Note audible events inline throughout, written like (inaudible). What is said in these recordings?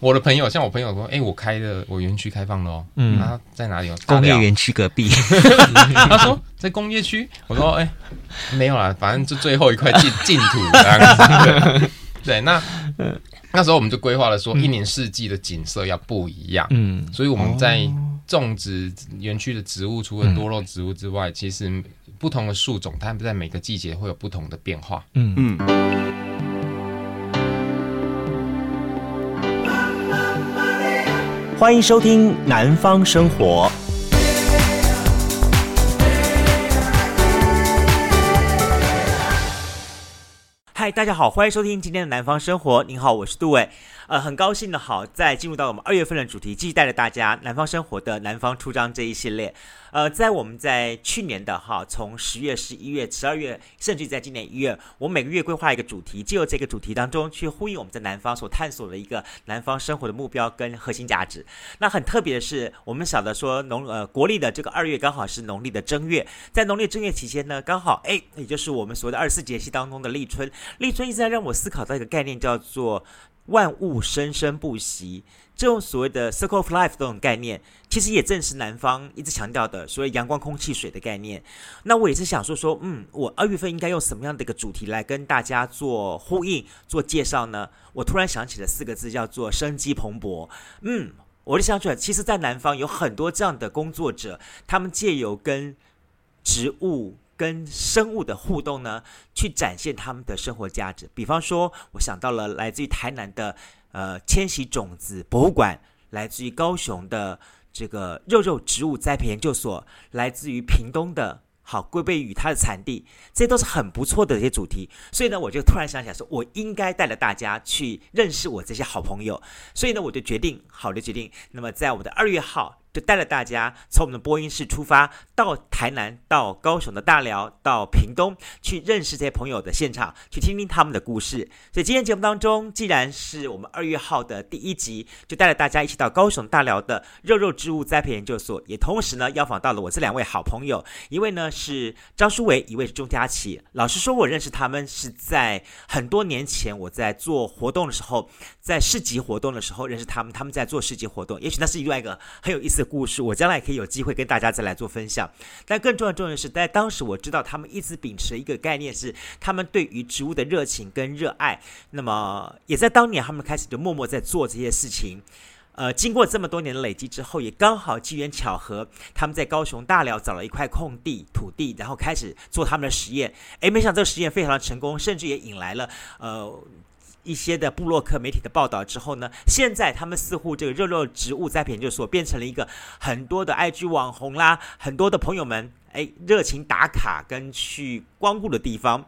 我的朋友，像我朋友说，哎、欸，我开的我园区开放了哦，嗯，他在哪里哦？工业园区隔壁。(laughs) 他说在工业区，我说哎、欸，没有啦，反正就最后一块净净 (laughs) 土这样子。对，那那时候我们就规划了说，一年四季的景色要不一样，嗯，所以我们在种植园区的植物，除了多肉植物之外，其实不同的树种，它们在每个季节会有不同的变化，嗯。嗯。欢迎收听《南方生活》。嗨，大家好，欢迎收听今天的《南方生活》。您好，我是杜伟。呃，很高兴的好，在进入到我们二月份的主题，继续带着大家《南方生活》的《南方出张》这一系列。呃，在我们在去年的哈，从十月、十一月、十二月，甚至在今年一月，我每个月规划一个主题，借由这个主题当中去呼应我们在南方所探索的一个南方生活的目标跟核心价值。那很特别的是，我们晓得说农呃国历的这个二月刚好是农历的正月，在农历正月期间呢，刚好哎，也就是我们所谓的二十四节气当中的立春。立春一直在让我思考到一个概念，叫做万物生生不息。这种所谓的 circle of life 这种概念，其实也正是南方一直强调的所谓阳光、空气、水的概念。那我也是想说说，嗯，我二月份应该用什么样的一个主题来跟大家做呼应、做介绍呢？我突然想起了四个字，叫做生机蓬勃。嗯，我就想出来，其实，在南方有很多这样的工作者，他们借由跟植物、跟生物的互动呢，去展现他们的生活价值。比方说，我想到了来自于台南的。呃，迁徙种子博物馆，来自于高雄的这个肉肉植物栽培研究所，来自于屏东的好龟背芋它的产地，这些都是很不错的一些主题。所以呢，我就突然想起来说，我应该带着大家去认识我这些好朋友。所以呢，我就决定，好的决定。那么，在我的二月号。就带了大家从我们的播音室出发，到台南、到高雄的大寮、到屏东，去认识这些朋友的现场，去听听他们的故事。所以今天节目当中，既然是我们二月号的第一集，就带了大家一起到高雄大寮的肉肉植物栽培研究所，也同时呢邀访到了我这两位好朋友，一位呢是张书伟，一位是钟佳琪。老实说，我认识他们是在很多年前，我在做活动的时候，在市集活动的时候认识他们。他们在做市集活动，也许那是另外一个很有意思的故事，我将来也可以有机会跟大家再来做分享。但更重要重要的是，在当时我知道他们一直秉持一个概念，是他们对于植物的热情跟热爱。那么也在当年，他们开始就默默在做这些事情。呃，经过这么多年的累积之后，也刚好机缘巧合，他们在高雄大寮找了一块空地土地，然后开始做他们的实验。诶，没想到这个实验非常的成功，甚至也引来了呃。一些的布洛克媒体的报道之后呢，现在他们似乎这个肉肉植物栽培研究所变成了一个很多的 IG 网红啦，很多的朋友们哎热情打卡跟去光顾的地方。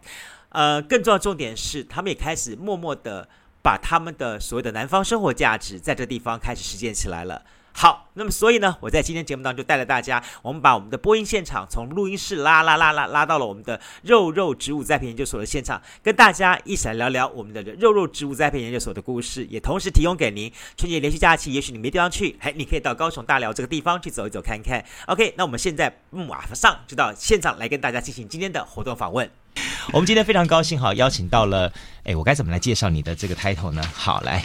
呃，更重要的重点是，他们也开始默默的把他们的所谓的南方生活价值在这地方开始实践起来了。好，那么所以呢，我在今天节目当中就带了大家，我们把我们的播音现场从录音室拉拉拉拉拉到了我们的肉肉植物栽培研究所的现场，跟大家一起来聊聊我们的肉肉植物栽培研究所的故事，也同时提供给您春节连续假期，也许你没地方去，嘿，你可以到高雄大寮这个地方去走一走看看。OK，那我们现在马上就到现场来跟大家进行今天的活动访问。(laughs) (laughs) 我们今天非常高兴哈，邀请到了，哎，我该怎么来介绍你的这个 title 呢？好，来。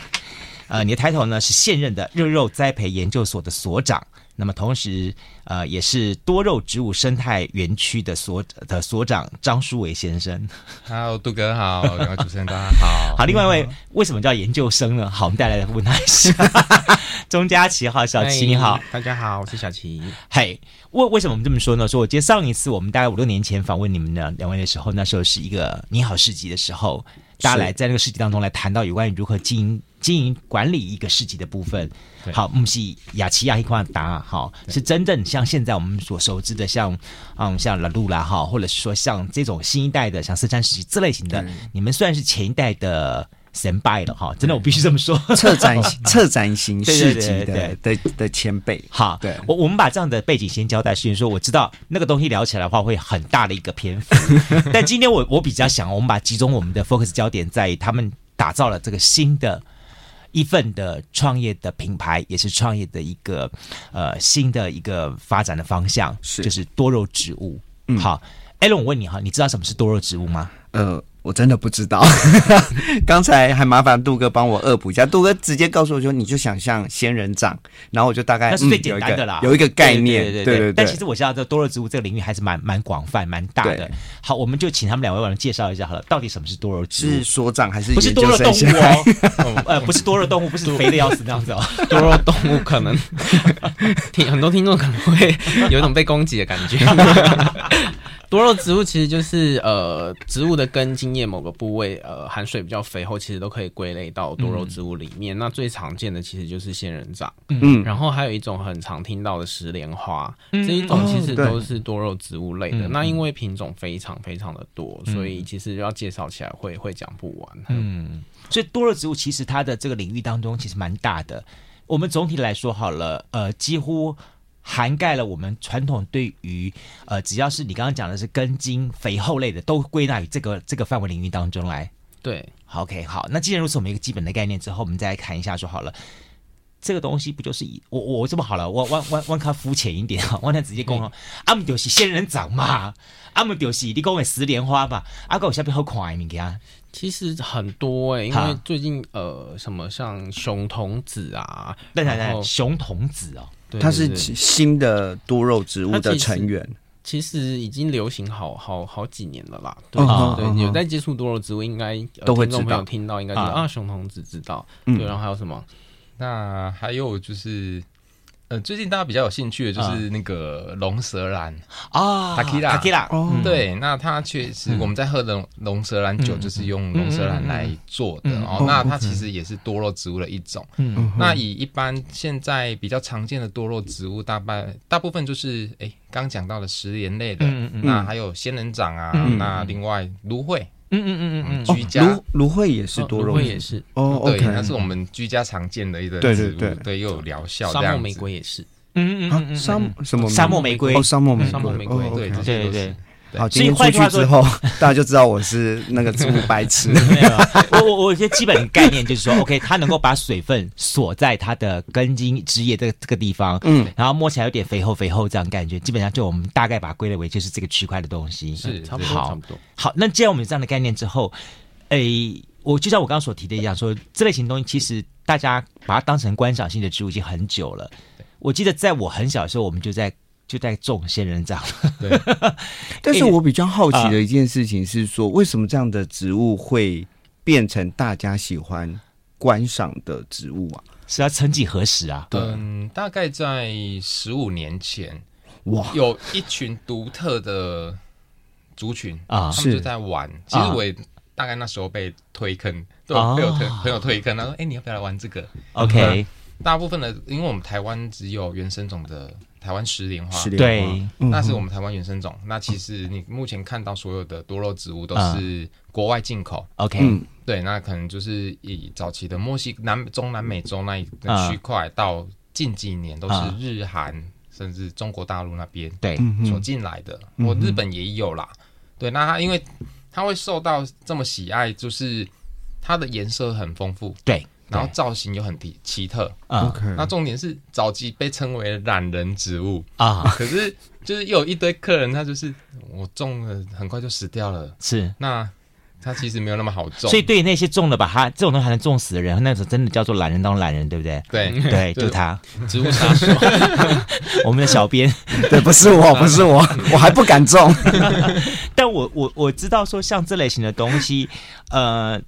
呃，你的抬头呢是现任的肉肉栽培研究所的所长，那么同时呃也是多肉植物生态园区的所的所长张书伟先生。Hello，杜哥好，两位主持人大家好。(laughs) 好，另外一位为什么叫研究生呢？好，我们带来问他一下。(laughs) 钟佳琪好，小琪你好，大家好，我是小琪。嘿，为为什么我们这么说呢？说我记得上一次我们大概五六年前访问你们的两位的时候，那时候是一个你好市集的时候，大家来在那个市集当中来谈到有关于如何经营。经营管理一个市集的部分，好，木西雅琪亚一块答，好，是真正像现在我们所熟知的像，像嗯，像拉路啦，哈，或者是说像这种新一代的，像四川市集这类型的，你们算是前一代的神拜了，哈，真的，我必须这么说，策 (laughs) 展策展型 (laughs) 市集的的的前辈，好，对，我我们把这样的背景先交代，是因为说我知道那个东西聊起来的话会很大的一个篇幅，(laughs) 但今天我我比较想，我们把集中我们的 focus 焦点在于他们打造了这个新的。一份的创业的品牌，也是创业的一个呃新的一个发展的方向，是就是多肉植物。嗯，好，艾伦，我问你哈，你知道什么是多肉植物吗？呃，我真的不知道，(laughs) 刚才还麻烦杜哥帮我恶补一下。杜哥直接告诉我说，你就想象仙人掌，然后我就大概那是最简单的啦，嗯、有，一有一个概念，对对对，对，对，对，对。但其实我知道这多肉植物这个领域还是蛮蛮广泛、蛮大的。好，我们就请他们两位帮我们介绍一下好了，到底什么是多肉植物？是说长还是不是多肉动物哦？(laughs) 呃，不是多肉动物，不是肥的要死那样子哦。(laughs) 多肉动物可能听很多听众可能会有一种被攻击的感觉。多肉植物其实就是呃植物的根茎叶某个部位呃含水比较肥厚，其实都可以归类到多肉植物里面。嗯、那最常见的其实就是仙人掌，嗯，然后还有一种很常听到的石莲花，嗯、这一种其实都是多肉植物类的。嗯、那因为品种非常非常的多，嗯、所以其实要介绍起来会会讲不完。嗯，所以多肉植物其实它的这个领域当中其实蛮大的。我们总体来说好了，呃，几乎。涵盖了我们传统对于呃，只要是你刚刚讲的是根茎肥厚类的，都归纳于这个这个范围领域当中来。对，OK，好。那既然如此，我们一个基本的概念之后，我们再来看一下，说好了，这个东西不就是以我我这么好了，我我我我看肤浅一点啊，我那直接讲哦，阿姆丢西仙人掌嘛，阿姆丢西你讲的石莲花吧，阿哥我下边好快物件。其实很多哎、欸，因为最近呃，什么像熊童子啊，对对对，熊童子哦。它是新的多肉植物的成员，其实已经流行好好好几年了啦。对、哦、对，有在接触多肉植物，应该都会知道。听到应该知道啊，熊童子知道。对，然后还有什么？那还有就是。呃，最近大家比较有兴趣的就是那个龙舌兰啊，塔基拉，塔基拉，对，嗯、那它确实我们在喝的龙舌兰酒就是用龙舌兰来做的哦。那它其实也是多肉植物的一种。嗯，那以一般现在比较常见的多肉植物，大半大部分就是哎，刚讲到的食盐类的，嗯嗯，那还有仙人掌啊，嗯、那另外芦荟。嗯嗯嗯嗯嗯，居家。芦芦荟也是多肉，也是。哦，对，那是我们居家常见的一个植物，对，又有疗效。沙漠玫瑰也是，嗯嗯嗯，沙什么沙漠玫瑰？哦，沙漠沙漠玫瑰，对对对。好，今天出去之后，(laughs) 大家就知道我是那个植物白痴。(laughs) 没有，我我我一些基本概念就是说，OK，它能够把水分锁在它的根茎枝叶这个这个地方，嗯，然后摸起来有点肥厚肥厚这样感觉，基本上就我们大概把它归类为就是这个区块的东西，是差不多差不多。好，那既然我们有这样的概念之后，诶，我就像我刚刚所提的一样，说这类型东西其实大家把它当成观赏性的植物已经很久了。我记得在我很小的时候，我们就在。就在种仙人掌，对。(laughs) 但是我比较好奇的一件事情是说，为什么这样的植物会变成大家喜欢观赏的植物啊？是啊曾几何时啊？嗯，大概在十五年前，哇，有一群独特的族群啊，他们就在玩。其实我也大概那时候被推坑，对，被我推朋友推坑，他说：“哎，你要不要来玩这个？”OK。大部分的，因为我们台湾只有原生种的。台湾石莲花，对，那是我们台湾原生种。那其实你目前看到所有的多肉植物都是国外进口。OK，对，那可能就是以早期的墨西南中南美洲那一个区块，到近几年都是日韩甚至中国大陆那边对所进来的。我日本也有啦。对，那它因为它会受到这么喜爱，就是它的颜色很丰富。对。然后造型又很奇奇特。啊.那重点是早期被称为懒人植物。啊，可是就是又有一堆客人，他就是我种了很快就死掉了，是。那他其实没有那么好种，所以对于那些种了把它这种东西还能种死的人，那时候真的叫做懒人当懒人，对不对？对。对，就他。植物杀手，(laughs) 我们的小编，对，不是我，不是我，我还不敢种，(laughs) 但我我我知道说像这类型的东西，呃。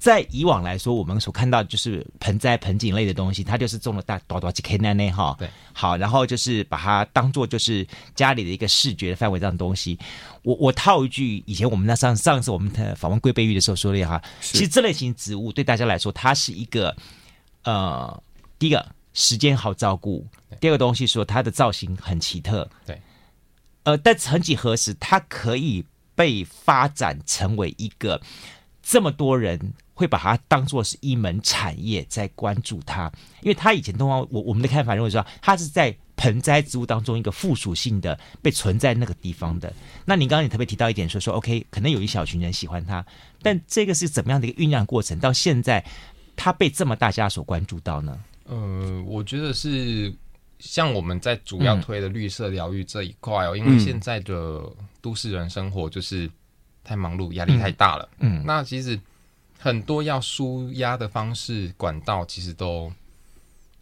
在以往来说，我们所看到就是盆栽、盆景类的东西，它就是种了大多多几棵那那哈。对，好，然后就是把它当做就是家里的一个视觉的范围这样的东西。我我套一句，以前我们那上上次我们访问龟背玉的时候说的哈，是其实这类型植物对大家来说，它是一个呃，第一个时间好照顾，第二个东西说它的造型很奇特，对，呃，但曾几何时，它可以被发展成为一个这么多人。会把它当做是一门产业在关注它，因为它以前通常我我们的看法认为说，它是在盆栽植物当中一个附属性的被存在那个地方的。那您刚刚也特别提到一点说说，OK，可能有一小群人喜欢它，但这个是怎么样的一个酝酿过程？到现在它被这么大家所关注到呢？呃，我觉得是像我们在主要推的绿色疗愈这一块哦，嗯、因为现在的都市人生活就是。太忙碌，压力太大了。嗯，那其实很多要舒压的方式管道，其实都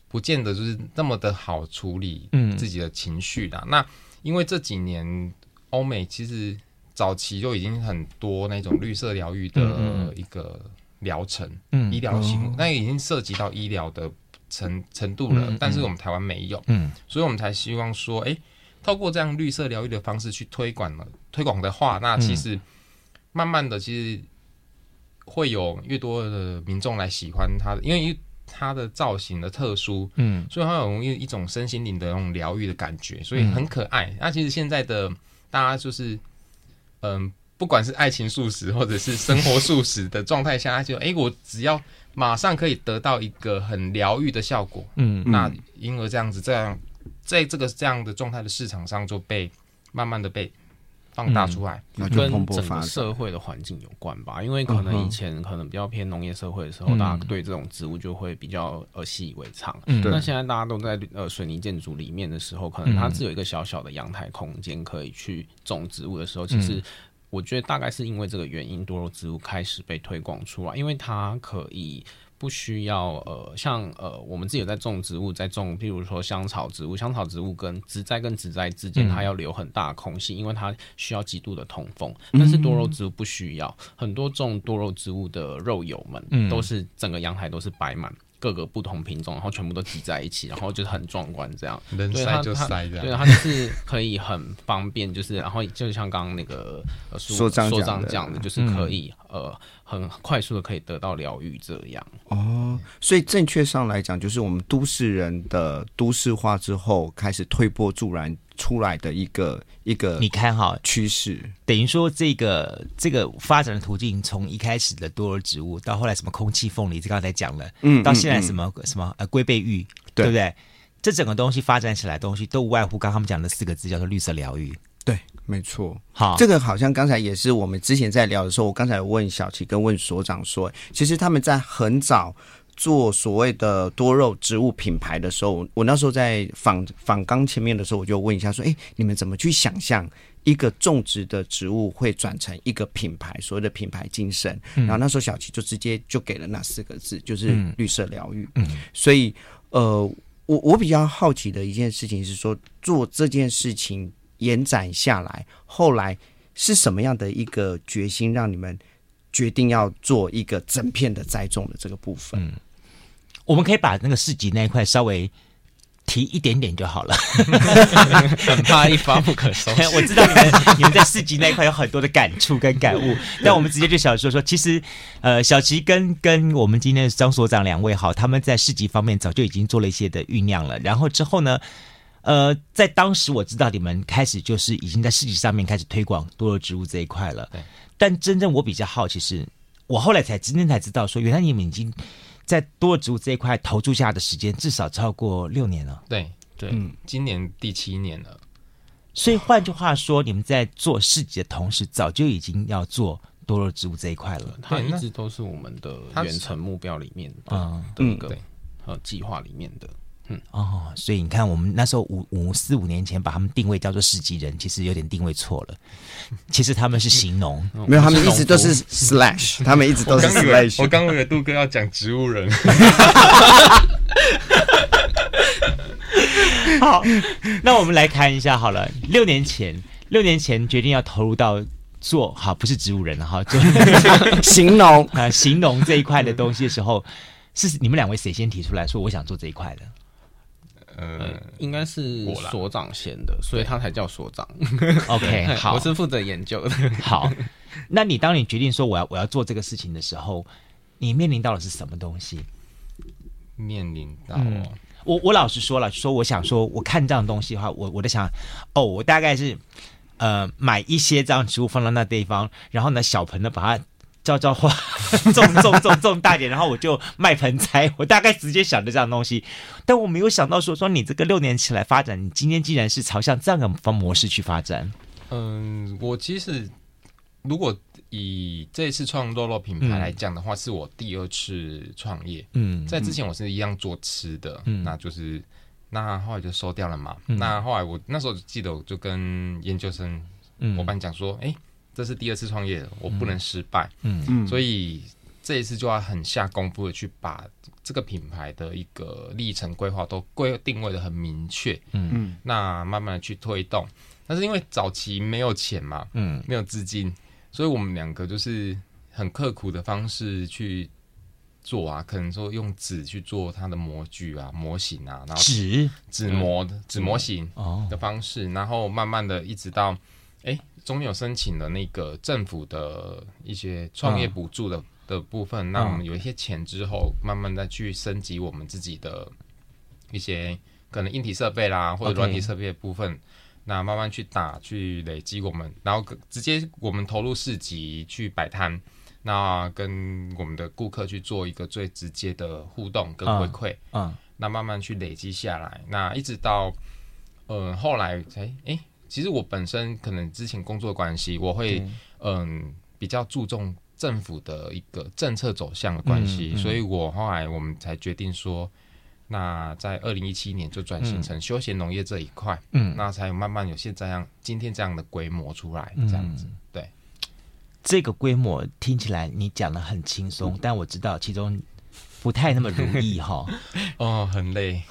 不见得就是那么的好处理。嗯，自己的情绪的。那因为这几年欧美其实早期就已经很多那种绿色疗愈的一个疗程，嗯，医疗型，那已经涉及到医疗的程程度了。但是我们台湾没有，嗯，所以我们才希望说，哎，透过这样绿色疗愈的方式去推广了，推广的话，那其实。慢慢的，其实会有越多的民众来喜欢它的，因为它的造型的特殊，嗯，所以它有一一种身心灵的那种疗愈的感觉，所以很可爱。嗯、那其实现在的大家就是，嗯，不管是爱情素食或者是生活素食的状态下，他就哎，我只要马上可以得到一个很疗愈的效果，嗯，那因而这样子这样，在这个这样的状态的市场上就被慢慢的被。放大出来，跟整个社会的环境有关吧。因为可能以前可能比较偏农业社会的时候，大家对这种植物就会比较呃习以为常。那现在大家都在呃水泥建筑里面的时候，可能它只有一个小小的阳台空间可以去种植物的时候，其实我觉得大概是因为这个原因，多肉植物开始被推广出来，因为它可以。不需要呃，像呃，我们自己有在种植物，在种，譬如说香草植物，香草植物跟植栽跟植栽之间，它要留很大空隙，嗯、因为它需要极度的通风。但是多肉植物不需要，很多种多肉植物的肉友们，嗯、都是整个阳台都是摆满。各个不同品种，然后全部都挤在一起，(laughs) 然后就是很壮观这样。能塞就塞这样。对，它就是可以很方便，就是然后就像刚刚那个所长讲的，就是可以、嗯、呃很快速的可以得到疗愈这样。哦，所以正确上来讲，就是我们都市人的都市化之后，开始推波助澜。出来的一个一个，你看哈趋势，等于说这个这个发展的途径，从一开始的多肉植物，到后来什么空气凤梨，这刚才讲了，嗯，到现在什么、嗯、什么呃龟背玉，对，对不对？这整个东西发展起来东西，都无外乎刚刚他们讲的四个字，叫做绿色疗愈。对，没错。好，这个好像刚才也是我们之前在聊的时候，我刚才问小琪跟问所长说，其实他们在很早。做所谓的多肉植物品牌的时候，我那时候在访访纲前面的时候，我就问一下说：“哎，你们怎么去想象一个种植的植物会转成一个品牌？所谓的品牌精神？”嗯、然后那时候小琪就直接就给了那四个字，就是绿色疗愈。嗯，所以呃，我我比较好奇的一件事情是说，做这件事情延展下来，后来是什么样的一个决心，让你们决定要做一个整片的栽种的这个部分？嗯我们可以把那个市集那一块稍微提一点点就好了，很怕一发不可收拾。(laughs) 我知道你们你们在市集那一块有很多的感触跟感悟，(laughs) 但我们直接就想说说，其实呃，小琪跟跟我们今天的张所长两位好，他们在市集方面早就已经做了一些的酝酿了。然后之后呢，呃，在当时我知道你们开始就是已经在市集上面开始推广多肉植物这一块了。对。但真正我比较好奇是，我后来才真正才知道说，原来你们已经。在多肉植物这一块投注下的时间至少超过六年了。对对，嗯，今年第七年了。所以换句话说，你们在做市集的同时，早就已经要做多肉植物这一块了。它一直都是我们的远程目标里面的的一个呃计划里面的。嗯哦，所以你看，我们那时候五五四五年前把他们定位叫做市集人，其实有点定位错了。(laughs) 其实他们是型农，没有，他们一直都是 slash，他们一直都是 slash。我刚以为杜哥要讲植物人。(laughs) 好，那我们来看一下好了。六年前，六年前决定要投入到做好，不是植物人了哈，就 (laughs) 形容啊，形容这一块的东西的时候，是你们两位谁先提出来说我想做这一块的？呃，应该是所长先的，所以他才叫所长。(laughs) OK，好，我是负责研究的。好，(laughs) 那你当你决定说我要我要做这个事情的时候，你面临到的是什么东西？面临到、嗯、我我老实说了，说我想说，我看这样东西的话，我我在想，哦，我大概是呃买一些这样植物放到那地方，然后呢小盆的把它。浇浇花，(laughs) 种种种种大点，然后我就卖盆栽。我大概直接想着这样东西，但我没有想到说说你这个六年起来发展，你今天竟然是朝向这样的方模式去发展。嗯，我其实如果以这次创肉肉品牌来讲的话，嗯、是我第二次创业。嗯，在之前我是一样做吃的，嗯，那就是那后来就收掉了嘛。嗯、那后来我那时候记得，我就跟研究生伙伴讲说，哎、嗯。欸这是第二次创业了，我不能失败，嗯。嗯，所以这一次就要很下功夫的去把这个品牌的一个历程规划都规定位的很明确，嗯。嗯。那慢慢的去推动。但是因为早期没有钱嘛，嗯。没有资金，所以我们两个就是很刻苦的方式去做啊，可能说用纸去做它的模具啊、模型啊，然后纸？纸模的纸模型哦。的方式，然后慢慢的一直到，哎，中间有申请了那个政府的一些创业补助的、的部分，那我们有一些钱之后，慢慢再去升级我们自己的一些可能硬体设备啦，或者软体设备的部分。那慢慢去打，去累积我们，然后直接我们投入市集去摆摊，那跟我们的顾客去做一个最直接的互动跟回馈。嗯那慢慢去累积下来，那一直到，呃、后来才哎、欸，其实我本身可能之前工作的关系，我会嗯比较注重政府的一个政策走向的关系，所以我后来我们才决定说，那在二零一七年就转型成休闲农业这一块，嗯，那才有慢慢有现在这样今天这样的规模出来，这样子，对，这个规模听起来你讲的很轻松，但我知道其中不太那么容易哈。(laughs) 哦，很累，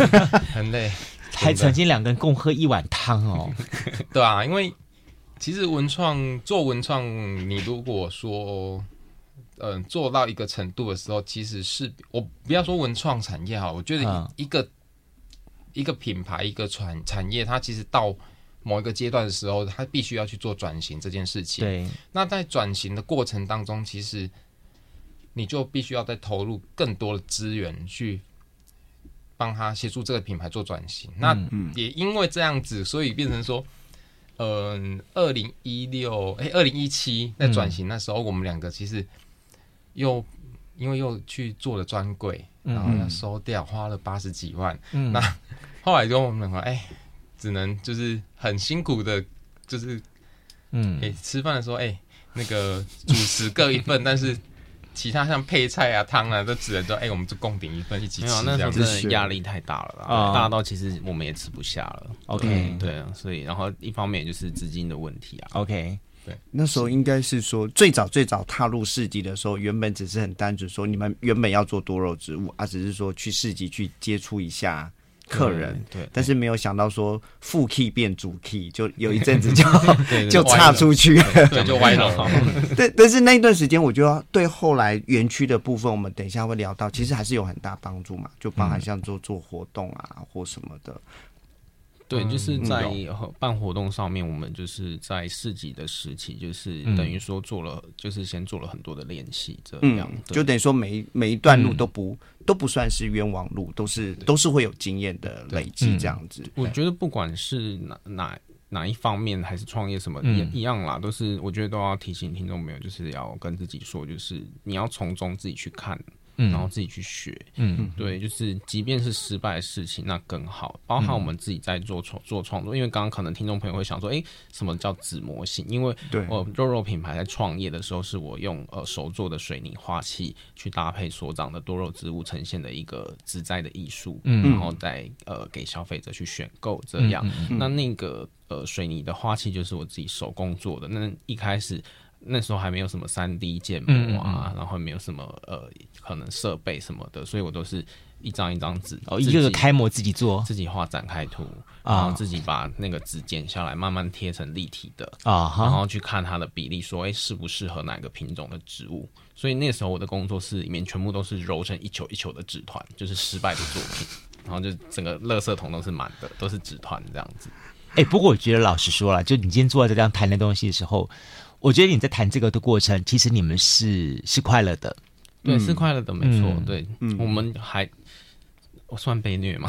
(laughs) 很累，还曾经两个人共喝一碗汤哦。(laughs) 对啊，因为其实文创做文创，你如果说，嗯、呃，做到一个程度的时候，其实是我不要说文创产业哈，我觉得嗯一个、一个品牌一个产产业，它其实到某一个阶段的时候，它必须要去做转型这件事情。对，那在转型的过程当中，其实你就必须要再投入更多的资源去帮他协助这个品牌做转型。那也因为这样子，所以变成说，嗯、呃，二零一六哎，二零一七在转型那时候，我们两个其实又因为又去做了专柜，然后要收掉，花了八十几万。嗯那后来就我们两个哎，只能就是很辛苦的，就是。嗯哎、吃饭的时候，哎、那个主食各一份，但是其他像配菜啊、汤啊，都只能说，哎、我们就共顶一份，一起吃没有，那时候这样子。真的压力太大了啦，啊大到其实我们也吃不下了。OK 对啊，所以然后一方面也就是资金的问题啊。OK，对那时候应该是说最早最早踏入市集的时候，原本只是很单纯说你们原本要做多肉植物啊，只是说去市集去接触一下客人，对，对但是没有想到说副 key 变主 key，就有一阵子就 (laughs) 对 (laughs) 就岔出去了。对，就歪了。但 (laughs) 但是那一段时间，我觉得对后来园区的部分，我们等一下会聊到，其实还是有很大帮助嘛，就包含像做做活动啊或什么的。对，就是在办活动上面，我们就是在市集的时期，就是嗯。等于说做了，就是先做了很多的练习，这嗯样，对。就等于说每每一段路都不、都不算是冤枉路，都是都是会有经验的累积这样子。我觉得不管是哪哪哪一方面，还是创业什么，嗯。也一样啦，都是我觉得都要提醒听众朋友，就是要跟自己说，就是你要从中自己去看，嗯然后自己去学。嗯对，就是即便是失败的事情，那更好。包含我们自己在做创做创作，因为刚刚可能听众朋友会想说，哎，什么叫纸模型？因为对我肉肉品牌在创业的时候，是我用呃手做的水泥花器去搭配所长的多肉植物，呈现的一个植栽的艺术，嗯然后再呃给消费者去选购这样。那那个呃水泥的花器就是我自己手工做的，那一开始。那时候还没有什么三 D 建模啊，然后没有什么呃可能设备什么的，所以我都是一张一张纸，哦，一个个开模自己做自己画展开图，啊然后自己把那个纸剪下来，慢慢贴成立体的，啊然，后去看它的比例，说哎适不适合哪个品种的植物。所以那时候我的工作室里面全部都是揉成一球一球的纸团，就是失败的作品，(laughs) 然后就整个垃圾桶都是满的，都是纸团这样子。哎、不过我觉得老实说了，就你今天坐在这样谈的东西的时候，我觉得你在谈这个的过程，其实你们是是快乐的。对，是快乐的，没错。嗯对，我们还我算被虐吗？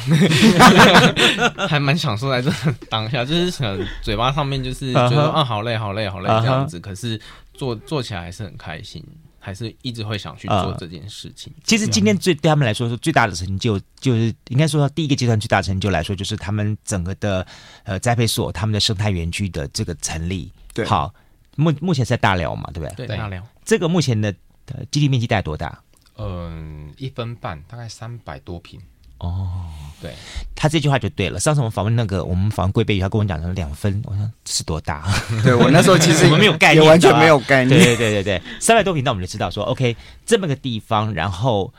(laughs) 还蛮享受在这当下，就是可能嘴巴上面就是觉得啊好累好累好累这样子，可是做做起来还是很开心，还是一直会想去做啊这件事情。其实今天最对他们来说，是最大的成就，就是应该说第一个阶段最大的成就来说，就是他们整个的呃栽培所、他们的生态园区的这个成立。对好，目目前是在大寮嘛，对不对？对，大寮这个目前的呃基地面积大概多大？嗯，一分半，大概三百多平。哦，对，他这句话就对了。上次我们访问那个，我们访问龟背鱼，他跟我讲成两分，我想是多大？对我那时候 (laughs) 其实我们没有概念，也完全没有概念。对对对对对，三百多平，那我们就知道说，OK，这么个地方，然后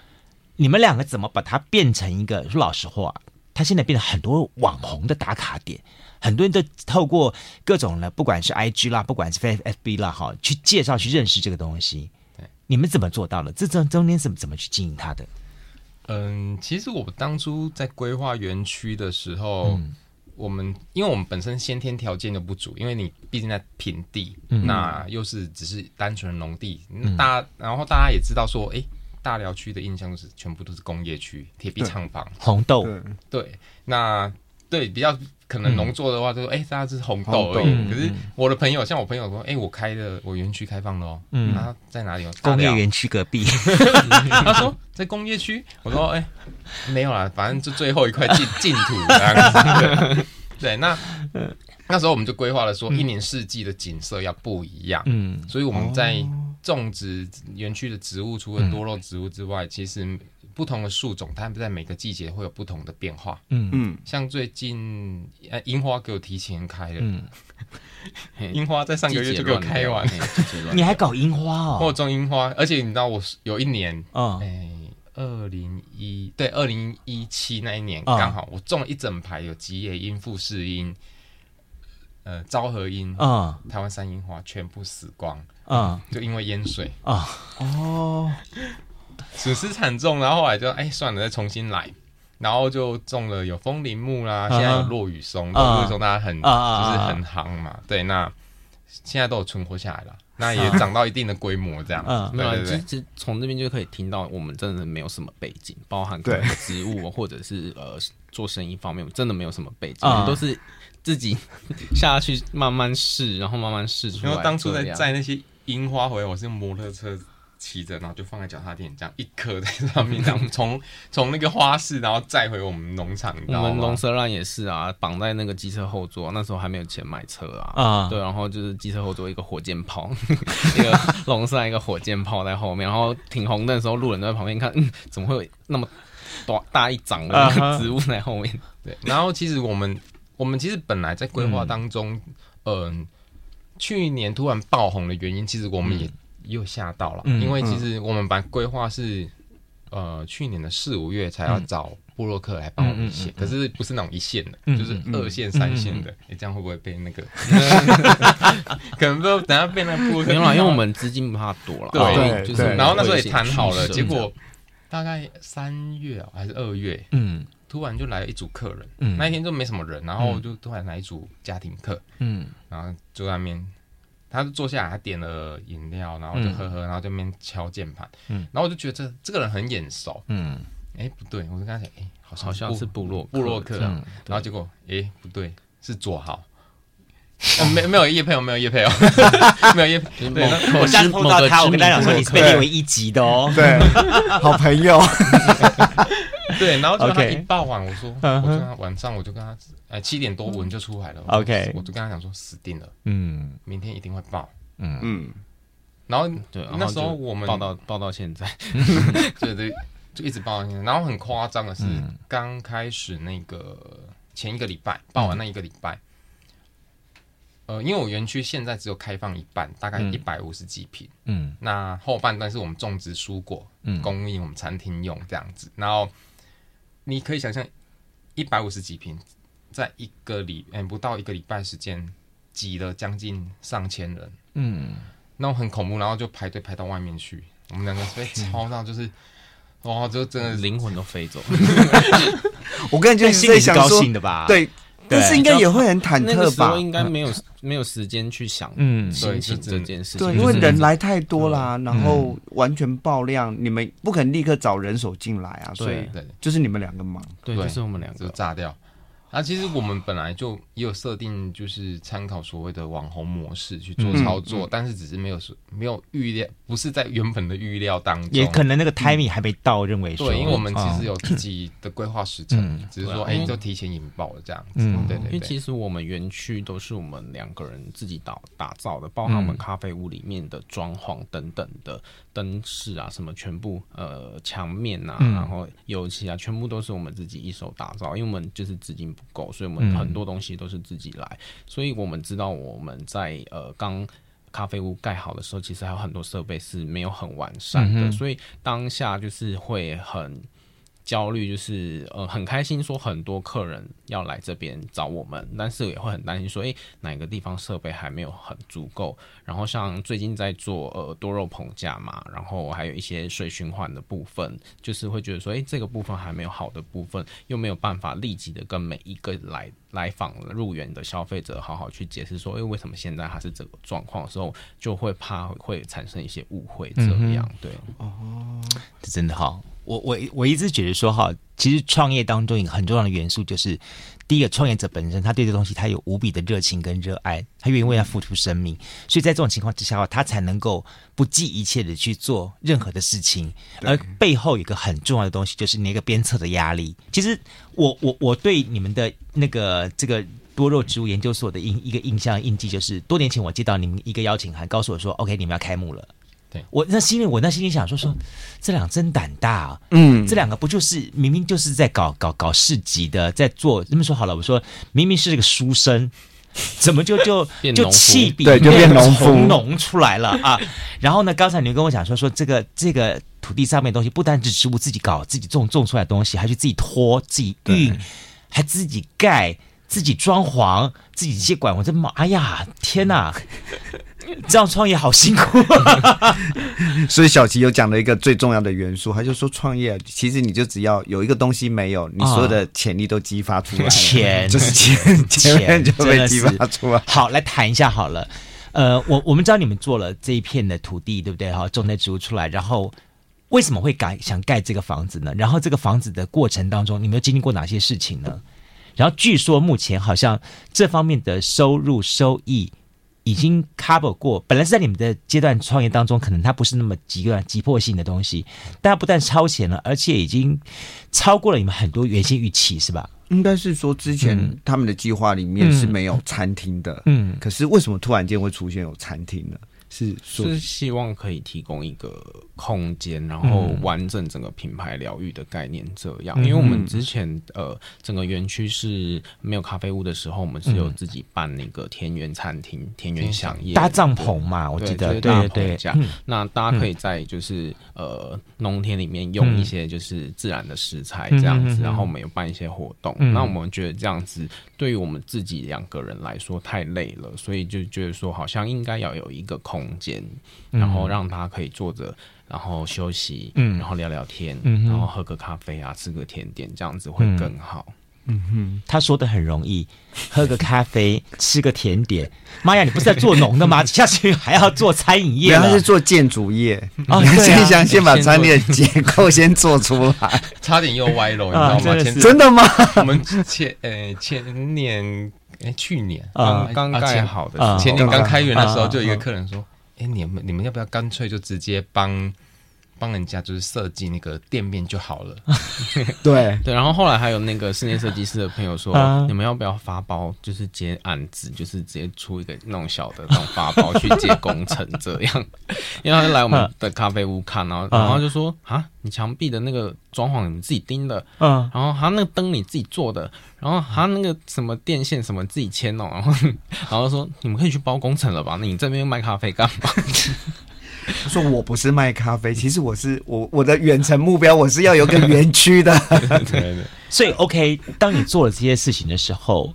你们两个怎么把它变成一个？说老实话，它现在变成很多网红的打卡点，很多人都透过各种呢，不管是 IG 啦，不管是 FB 啦，哈，去介绍、去认识这个东西。对，你们怎么做到了？这中中间怎么怎么去经营它的？嗯，其实我当初在规划园区的时候，嗯、我们因为我们本身先天条件就不足，因为你毕竟在平地，嗯、那又是只是单纯农地，嗯、大然后大家也知道说，哎、欸，大寮区的印象是全部都是工业区，铁皮厂房，红豆，对，那对比较。可能农作的话，就说哎，大家是红豆而已。嗯、可是我的朋友，像我朋友说，哎，我开的我园区开放了哦。嗯，他在哪里？工业园区隔壁。(laughs) 他说在工业区。我说哎，没有啦，反正就最后一块净净土这样子。(laughs) 对，那那时候我们就规划了说，一年四季的景色要不一样。嗯，所以我们在种植园区的植物，除了多肉植物之外，其实。不同的树种，它们在每个季节会有不同的变化。嗯嗯，像最近呃，樱花给我提前开了。嗯，樱花在上个月就给我开完。你还搞樱花哦？我种樱花，而且你知道我有一年，哎，二零一对二零一七那一年刚好我种了一整排有吉野樱、富士樱、呃昭和樱啊，台湾山樱花全部死光啊，就因为淹水啊。哦。损失惨重，然后后来就哎算了，再重新来，然后就种了有风铃木啦，现在有落雨松，落雨松大家很就是很夯嘛，对，那现在都有存活下来了，那也长到一定的规模这样，没有，其实从这边就可以听到，我们真的没有什么背景，包含可能植物或者是呃做生意方面，真的没有什么背景，我们都是自己下去慢慢试，然后慢慢试出来。然后当初在在那些樱花回来，我是用摩托车。骑着，然后就放在脚踏垫，这样一颗在上面，这样 (laughs) 从从那个花市，然后载回我们农场。我们龙舌兰也是啊，绑在那个机车后座，那时候还没有钱买车啊。啊，对，然后就是机车后座一个火箭炮，(laughs) 一个 (laughs) 龙舌兰一个火箭炮在后面，然后挺红灯的时候，路人都在旁边看，嗯，怎么会有那么大大一掌的植物在后面？对，然后其实我们我们其实本来在规划当中，嗯、呃，去年突然爆红的原因，其实我们也。又吓到了，因为其实我们把规划是，呃，去年的四五月才要找布洛克来帮我们写，可是不是那种一线的，就是二线、三线的。哎，这样会不会被那个？(laughs) 可能不，等下被那个部落客。没有啦，因为我们资金不怕多了。对，就是。然后那时候也谈好了，结果大概三月还是二月，嗯，突然就来了一组客人，嗯，那一天就没什么人，然后就突然来一组家庭客，嗯，然后就在那边。他就坐下来，他点了饮料，然后就喝喝，然后就那边敲键盘，嗯，然后我就觉得这这个人很眼熟，嗯，哎不对，我就跟他讲，哎，好像是部落部落客，然后结果，哎不对，是左豪，(laughs) 没没有叶配哦，没有叶配哦，(laughs) 没有业配，对，我下次碰到他，我跟他讲说你是被列为一级的哦，对，(laughs) 好朋友。(laughs) 对，然后就他一爆完，我说，我就跟他晚上我就跟他，哎，七点多文就出来了。OK，我就跟他讲说死定了，嗯，明天一定会报，嗯。嗯。然后对，那时候我们报到报到现在，(laughs) 对对，就一直报到现在。然后很夸张的是，刚开始那个前一个礼拜报完那一个礼拜，呃，因为我园区现在只有开放一半，大概一百五十几坪，嗯，那后半段是我们种植蔬果，嗯，供应我们餐厅用这样子，然后。你可以想象，一百五十几平，在一个礼，嗯，不到一个礼拜时间，挤了将近上千人，嗯，那种很恐怖，然后就排队排到外面去，我们两个被超到，就是，(laughs) 哇，就真的灵魂都飞走。(laughs) (laughs) 我跟你讲，心里是高兴的吧？对。但是应该也会很忐忑吧？应该没有没有时间去想嗯心情这件事情，对，因为人来太多啦，然后完全爆量，你们不肯立刻找人手进来啊，所以就是你们两个忙，对，就是我们两个就炸掉。啊，其实我们本来就也有设定，就是参考所谓的网红模式去做操作，嗯、但是只是没有说没有预料，不是在原本的预料当中，也可能那个 timing 还没到，认为说，对，因为我们其实有自己的规划时程，嗯、只是说哎，就提前引爆了这样子，嗯，对对对。因为其实我们园区都是我们两个人自己打打造的，包含我们咖啡屋里面的装潢等等的灯饰啊，什么全部呃墙面啊，嗯、然后油漆啊，全部都是我们自己一手打造，因为我们就是资金不够，所以我们很。很多东西都是自己来，所以我们知道我们在呃刚咖啡屋盖好的时候，其实还有很多设备是没有很完善的，所以当下就是会很。焦虑就是呃很开心，说很多客人要来这边找我们，但是也会很担心说，诶、欸，哪个地方设备还没有很足够？然后像最近在做呃多肉棚架嘛，然后还有一些水循环的部分，就是会觉得说，诶、欸，这个部分还没有好的部分，又没有办法立即的跟每一个来来访入园的消费者好好去解释说，诶、欸，为什么现在它是这个状况的时候，就会怕会产生一些误会，这样、嗯、对哦，这真的好。我我我一直觉得说哈，其实创业当中一个很重要的元素就是，第一个创业者本身他对这东西他有无比的热情跟热爱，他愿意为他付出生命，所以在这种情况之下，他才能够不计一切的去做任何的事情。而背后有一个很重要的东西，就是那个鞭策的压力。其实我我我对你们的那个这个多肉植物研究所的印一个印象印记，就是多年前我接到你们一个邀请函，告诉我说，OK，你们要开幕了。我那心里，我那心里想说说，这两个真胆大啊！嗯，这两个不就是明明就是在搞搞搞市集的，在做。这么说好了，我说明明是这个书生，(laughs) 怎么就就就气笔对就变农夫农出来了啊？然后呢，刚才你跟我讲说说这个这个土地上面的东西，不单是植物自己搞自己种种出来的东西，还去自己拖自己运，还自己盖自己装潢自己接管。我这妈呀，天哪！(laughs) 这样创业好辛苦，(laughs) 所以小琪有讲了一个最重要的元素，他就说创业其实你就只要有一个东西没有，你所有的潜力都激发出来了，钱就是钱，钱就被激发出来。好，来谈一下好了，呃，我我们知道你们做了这一片的土地，对不对？哈，种的植物出来，然后为什么会改想盖这个房子呢？然后这个房子的过程当中，你们有经历过哪些事情呢？然后据说目前好像这方面的收入收益。已经 cover 过，本来是在你们的阶段创业当中，可能它不是那么急段急迫性的东西，但它不但超前了，而且已经超过了你们很多原先预期，是吧？应该是说之前他们的计划里面是没有餐厅的，嗯，嗯，可是为什么突然间会出现有餐厅呢？是是希望可以提供一个空间，然后完整整个品牌疗愈的概念。这样，嗯、因为我们之前呃整个园区是没有咖啡屋的时候，我们是有自己办那个田园餐厅、嗯、田园饗宴搭帐篷嘛，我记得对对对。那大家可以在就是呃农田里面用一些就是自然的食材这样子，嗯、然后我们有办一些活动。嗯、那我们觉得这样子对于我们自己两个人来说太累了，所以就觉得说好像应该要有一个空。空间，然后让他可以坐着，然后休息，嗯，然后聊聊天，嗯，然后喝个咖啡啊，吃个甜点，这样子会更好。嗯哼，他说的很容易，喝个咖啡，吃个甜点。(laughs) 妈呀，你不是在做农的吗？(laughs) 下去还要做餐饮业？原来是做建筑业。哦，先想先把餐厅的结构先做出来，差点又歪楼，你知道吗？真的吗？我们前呃前年哎去年刚刚盖好的，前年刚开园的时候，就有一个客人说。哎、你们你们要不要干脆就直接帮帮人家就是设计那个店面就好了？(laughs) (laughs) 对对，然后后来还有那个室内设计师的朋友说，啊、你们要不要发包，就是接案子，就是直接出一个那种小的那种发包去接工程这样。(laughs) 因为他就来我们的咖啡屋看，然后然后就说啊，你墙壁的那个装潢你们自己钉的，嗯，然后他那个灯你自己做的。然后他那个什么电线什么自己牵哦，然后然后说你们可以去包工程了吧？那你这边卖咖啡干嘛？他说我不是卖咖啡，其实我是我我的远程目标我是要有个园区的。(laughs) 所以 OK，当你做了这些事情的时候，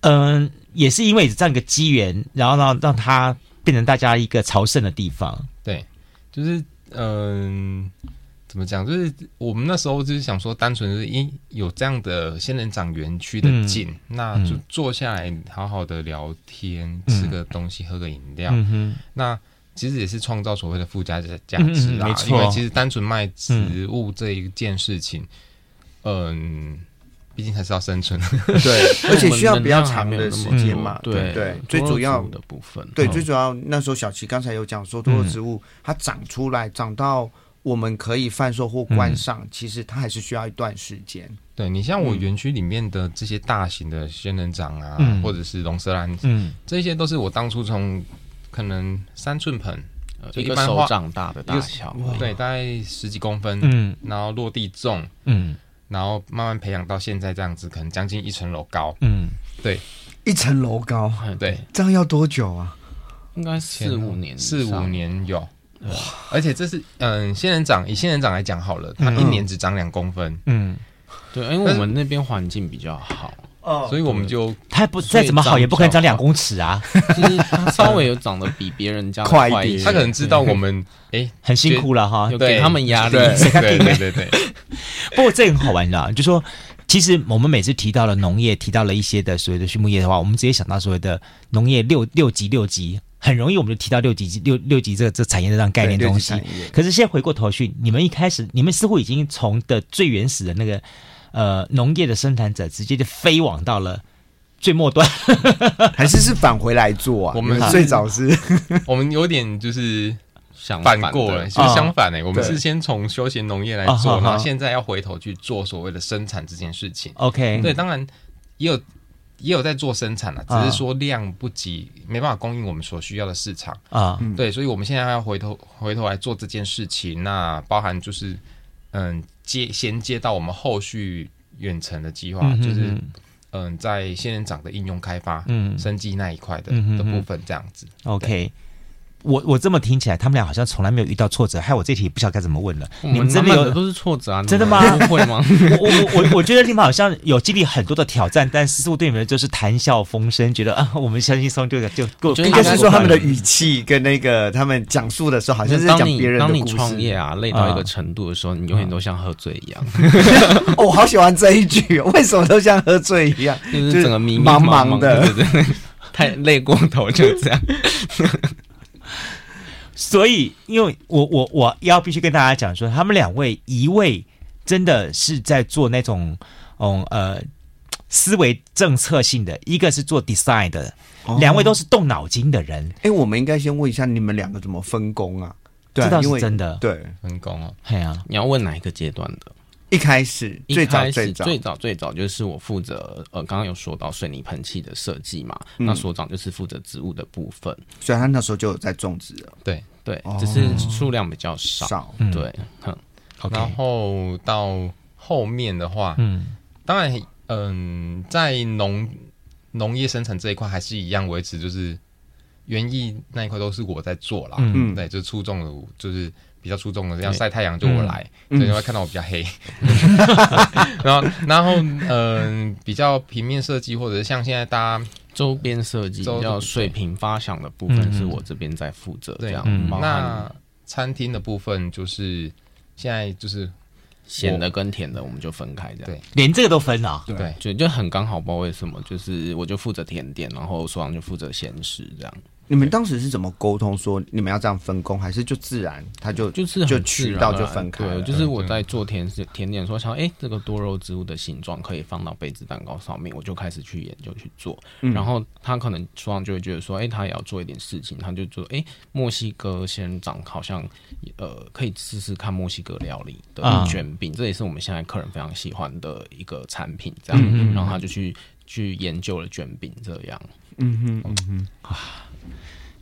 嗯、呃，也是因为这样一个机缘，然后让让它变成大家一个朝圣的地方。对，就是嗯。呃怎么讲？就是我们那时候就是想说，单纯是因有这样的仙人掌园区的景，嗯、那就坐下来好好的聊天，嗯、吃个东西，喝个饮料。嗯、那其实也是创造所谓的附加的价值啦。嗯、没错，因为其实单纯卖植物这一件事情，嗯、呃，毕竟还是要生存。(laughs) 对，而且需要比较长的时间嘛。对对，最主要的部分，对，嗯最主要那时候小琪刚才有讲说，多肉植物它长出来，长到我们可以贩售或观赏，其实它还是需要一段时间。对你像我园区里面的这些大型的仙人掌啊，嗯或者是龙舌兰，嗯这些都是我当初从可能三寸盆，呃一个手掌大的大小，对，大概十几公分，嗯。然后落地种，嗯。然后慢慢培养到现在这样子，可能将近一层楼高。嗯，对。一层楼高，嗯对，这样要多久啊？应该四五年，四五年有。哇！而且这是嗯，仙人掌以仙人掌来讲好了，它一年只长两公分，嗯，对，因为我们那边环境比较好，哦。所以我们就他不再怎么好，也不可能长两公尺啊，就是它稍微有长得比别人家 (laughs) 快一点。他可能知道我们 (laughs) 哎，很辛苦了哈。有。给他们压力，对对对对对，(laughs) 不过这个很好玩的、啊，就说其实我们每次提到了农业，提到了一些的所谓的畜牧业的话，我们直接想到所谓的农业六六级六级，很容易我们就提到六级六六级这个这产业的这样概念的东西。可是现在回过头去，你们一开始，你们似乎已经从的最原始的那个呃农业的生产者，直接就飞往到了最末端。(laughs) 还是是返回来做啊？我们最早是 (laughs) 我们有点就是想反的过了，就是相反哎，我们是先从休闲农业来啊做，然后现在要回头去做所谓的生产这件事情。OK，对，当然也有也有在做生产了，啊只是说量不及，没办法供应我们所需要的市场。啊，嗯对，所以我们现在要回头回头来做这件事情，那包含就是嗯接衔接到我们后续远程的计划，嗯就是嗯在仙人掌的应用开发、嗯生技那一块的的部分这样子。OK。我我这么听起来，他们俩好像从来没有遇到挫折，害我这题不晓得该怎么问了。你们真的有的都是挫折啊？真的吗不会吗？(laughs) 我我我我觉得你们好像有经历很多的挑战，但似乎对你们就是谈笑风生，觉得啊，我们轻轻松就就够。应该是说他们的语气跟那个他们讲述的时候，好像是讲别人的当你。创业啊，累到一个程度的时候，你永远都像喝醉一样，哦，我好喜欢这一句，为什么都像喝醉一样？就是整个迷迷茫茫茫的对对对，太累过头就这样。所以，因为我我我要必须跟大家讲说，他们两位一位真的是在做那种嗯呃思维政策性的，一个是做 design 的，两位都是动脑筋的人，哎，我们应该先问一下你们两个怎么分工啊？对啊，这倒是因为真的。对，分工哦，对啊，你要问哪一个阶段的？一开始最早最早。最早最早就是我负责呃，刚刚有说到水泥喷漆的设计嘛，嗯。那所长就是负责植物的部分，所以他那时候就有在种植了，对。对哦，只是数量比较少。少。嗯。对，哼，OK，然后到后面的话，嗯。当然，嗯，在农农业生产这一块还是一样维持，就是园艺那一块都是我在做啦。嗯。嗯。对，就是出众的，就是比较出众的，要晒太阳就我来，嗯。所以你会看到我比较黑。(laughs) 然后，然后，嗯，比较平面设计或者是像现在大家周边设计周比较水平发想的部分是我这边在负责，这样嗯。那餐厅的部分，就是现在就是咸的跟甜的我们就分开这样。对。连这个都分啊，对。对就就很刚好，不知道为什么，就是我就负责甜点，然后所长就负责咸食，这样你们当时是怎么沟通说你们要这样分工，还是就自然他就就是就很自然渠道就分开了？就是我在做甜食甜点的时候，想哎、这个多肉植物的形状可以放到杯子蛋糕上面，我就开始去研究去做。嗯。然后他可能所长就会觉得说，哎、他也要做一点事情，他就做哎、墨西哥仙人掌好像呃可以试试看墨西哥料理的啊。卷饼，这也是我们现在客人非常喜欢的一个产品，这样，然后他就去去研究了卷饼这样。嗯哼嗯哼，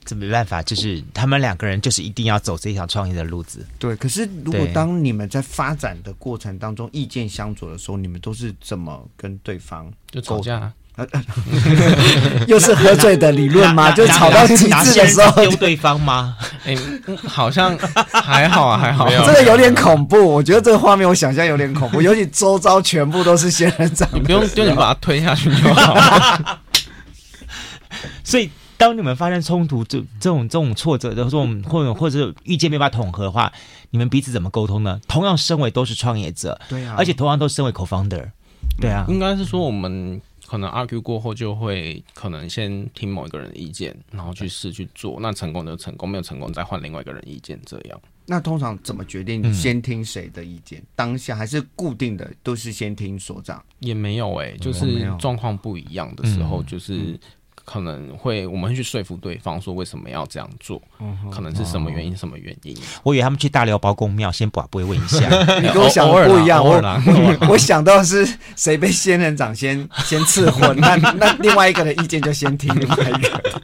这没办法，就是他们两个人就是一定要走这条创业的路子。对。可是如果对当你们在发展的过程当中意见相左的时候，你们都是怎么跟对方就吵架啊，又 (laughs) (laughs) 是喝醉的理论吗？就吵到极拿致的时候，丢对方吗？(laughs) 哎、嗯好像还好啊，还好。真的有点恐怖。我觉得这个画面我想象有点恐怖，尤其周遭全部都是仙人掌的你不用，就你把它推下去就好。所以，当你们发生冲突、这这种这种挫折的这种或者或者意见没办法统合的话，你们彼此怎么沟通呢？同样身为都是创业者，对啊，而且同样都身为 co-founder，对啊，应该是说我们可能 argue 过后就会可能先听某一个人的意见，然后去试去做，那成功就成功，没有成功再换另外一个人意见这样。那通常怎么决定先听谁的意见？嗯、当下还是固定的都是先听所长？也没有哎、欸，就是状况不一样的时候，就是。可能会，我们会去说服对方说为什么要这样做，可能是什么原因，什么原因？我以为他们去大寮包公庙先把不会问一下，(laughs) 你跟我想的不一样。我我我想到是谁被仙人掌先 (laughs) 先赐婚，那那另外一个的意见就先听另外一个。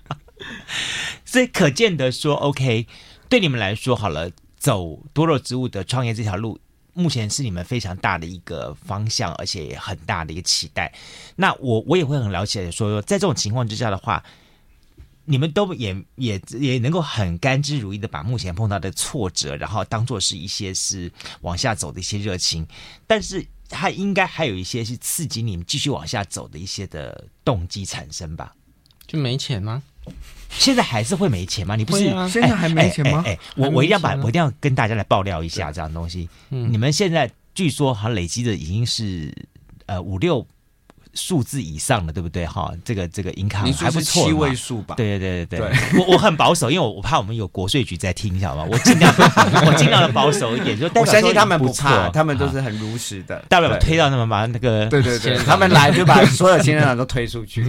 (laughs) 所以可见得说，OK，对你们来说好了，走多肉植物的创业这条路。目前是你们非常大的一个方向，而且很大的一个期待。那我我也会很了解说，在这种情况之下的话，你们都也也也能够很甘之如饴的把目前碰到的挫折，然后当做是一些是往下走的一些热情。但是它应该还有一些是刺激你们继续往下走的一些的动机产生吧？就没钱吗？现在还是会没钱吗？你不是、啊、现在还没钱吗？哎、欸欸欸，我我一定要把我一定要跟大家来爆料一下这样东西。嗯、你们现在据说好像累积的已经是呃五六。数字以上的，对不对？哈，这个这个银行还不错，七位数吧？对对对对对，我我很保守，因为我我怕我们有国税局在听，晓得吗？我尽量 (laughs) 我尽量的保守一点，就我相信他们不怕，他们都是很如实的。大不了推到他们把那个对对对，他们来就把 (laughs) 所有仙人掌都推出去。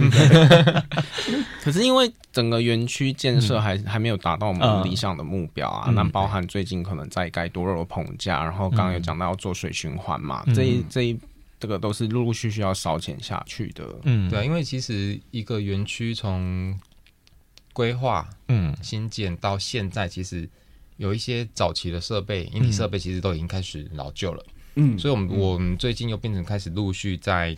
(laughs) 可是因为整个园区建设还还没有达到我们理想的目标啊，那包含最近可能在盖多肉的棚架，然后刚刚有讲到要做水循环嘛，这一这一。这个都是陆陆续续要烧钱下去的，嗯，对，因为其实一个园区从规划、嗯，新建到现在，其实有一些早期的设备、硬体设备，其实都已经开始老旧了，嗯，所以我们我们最近又变成开始陆续在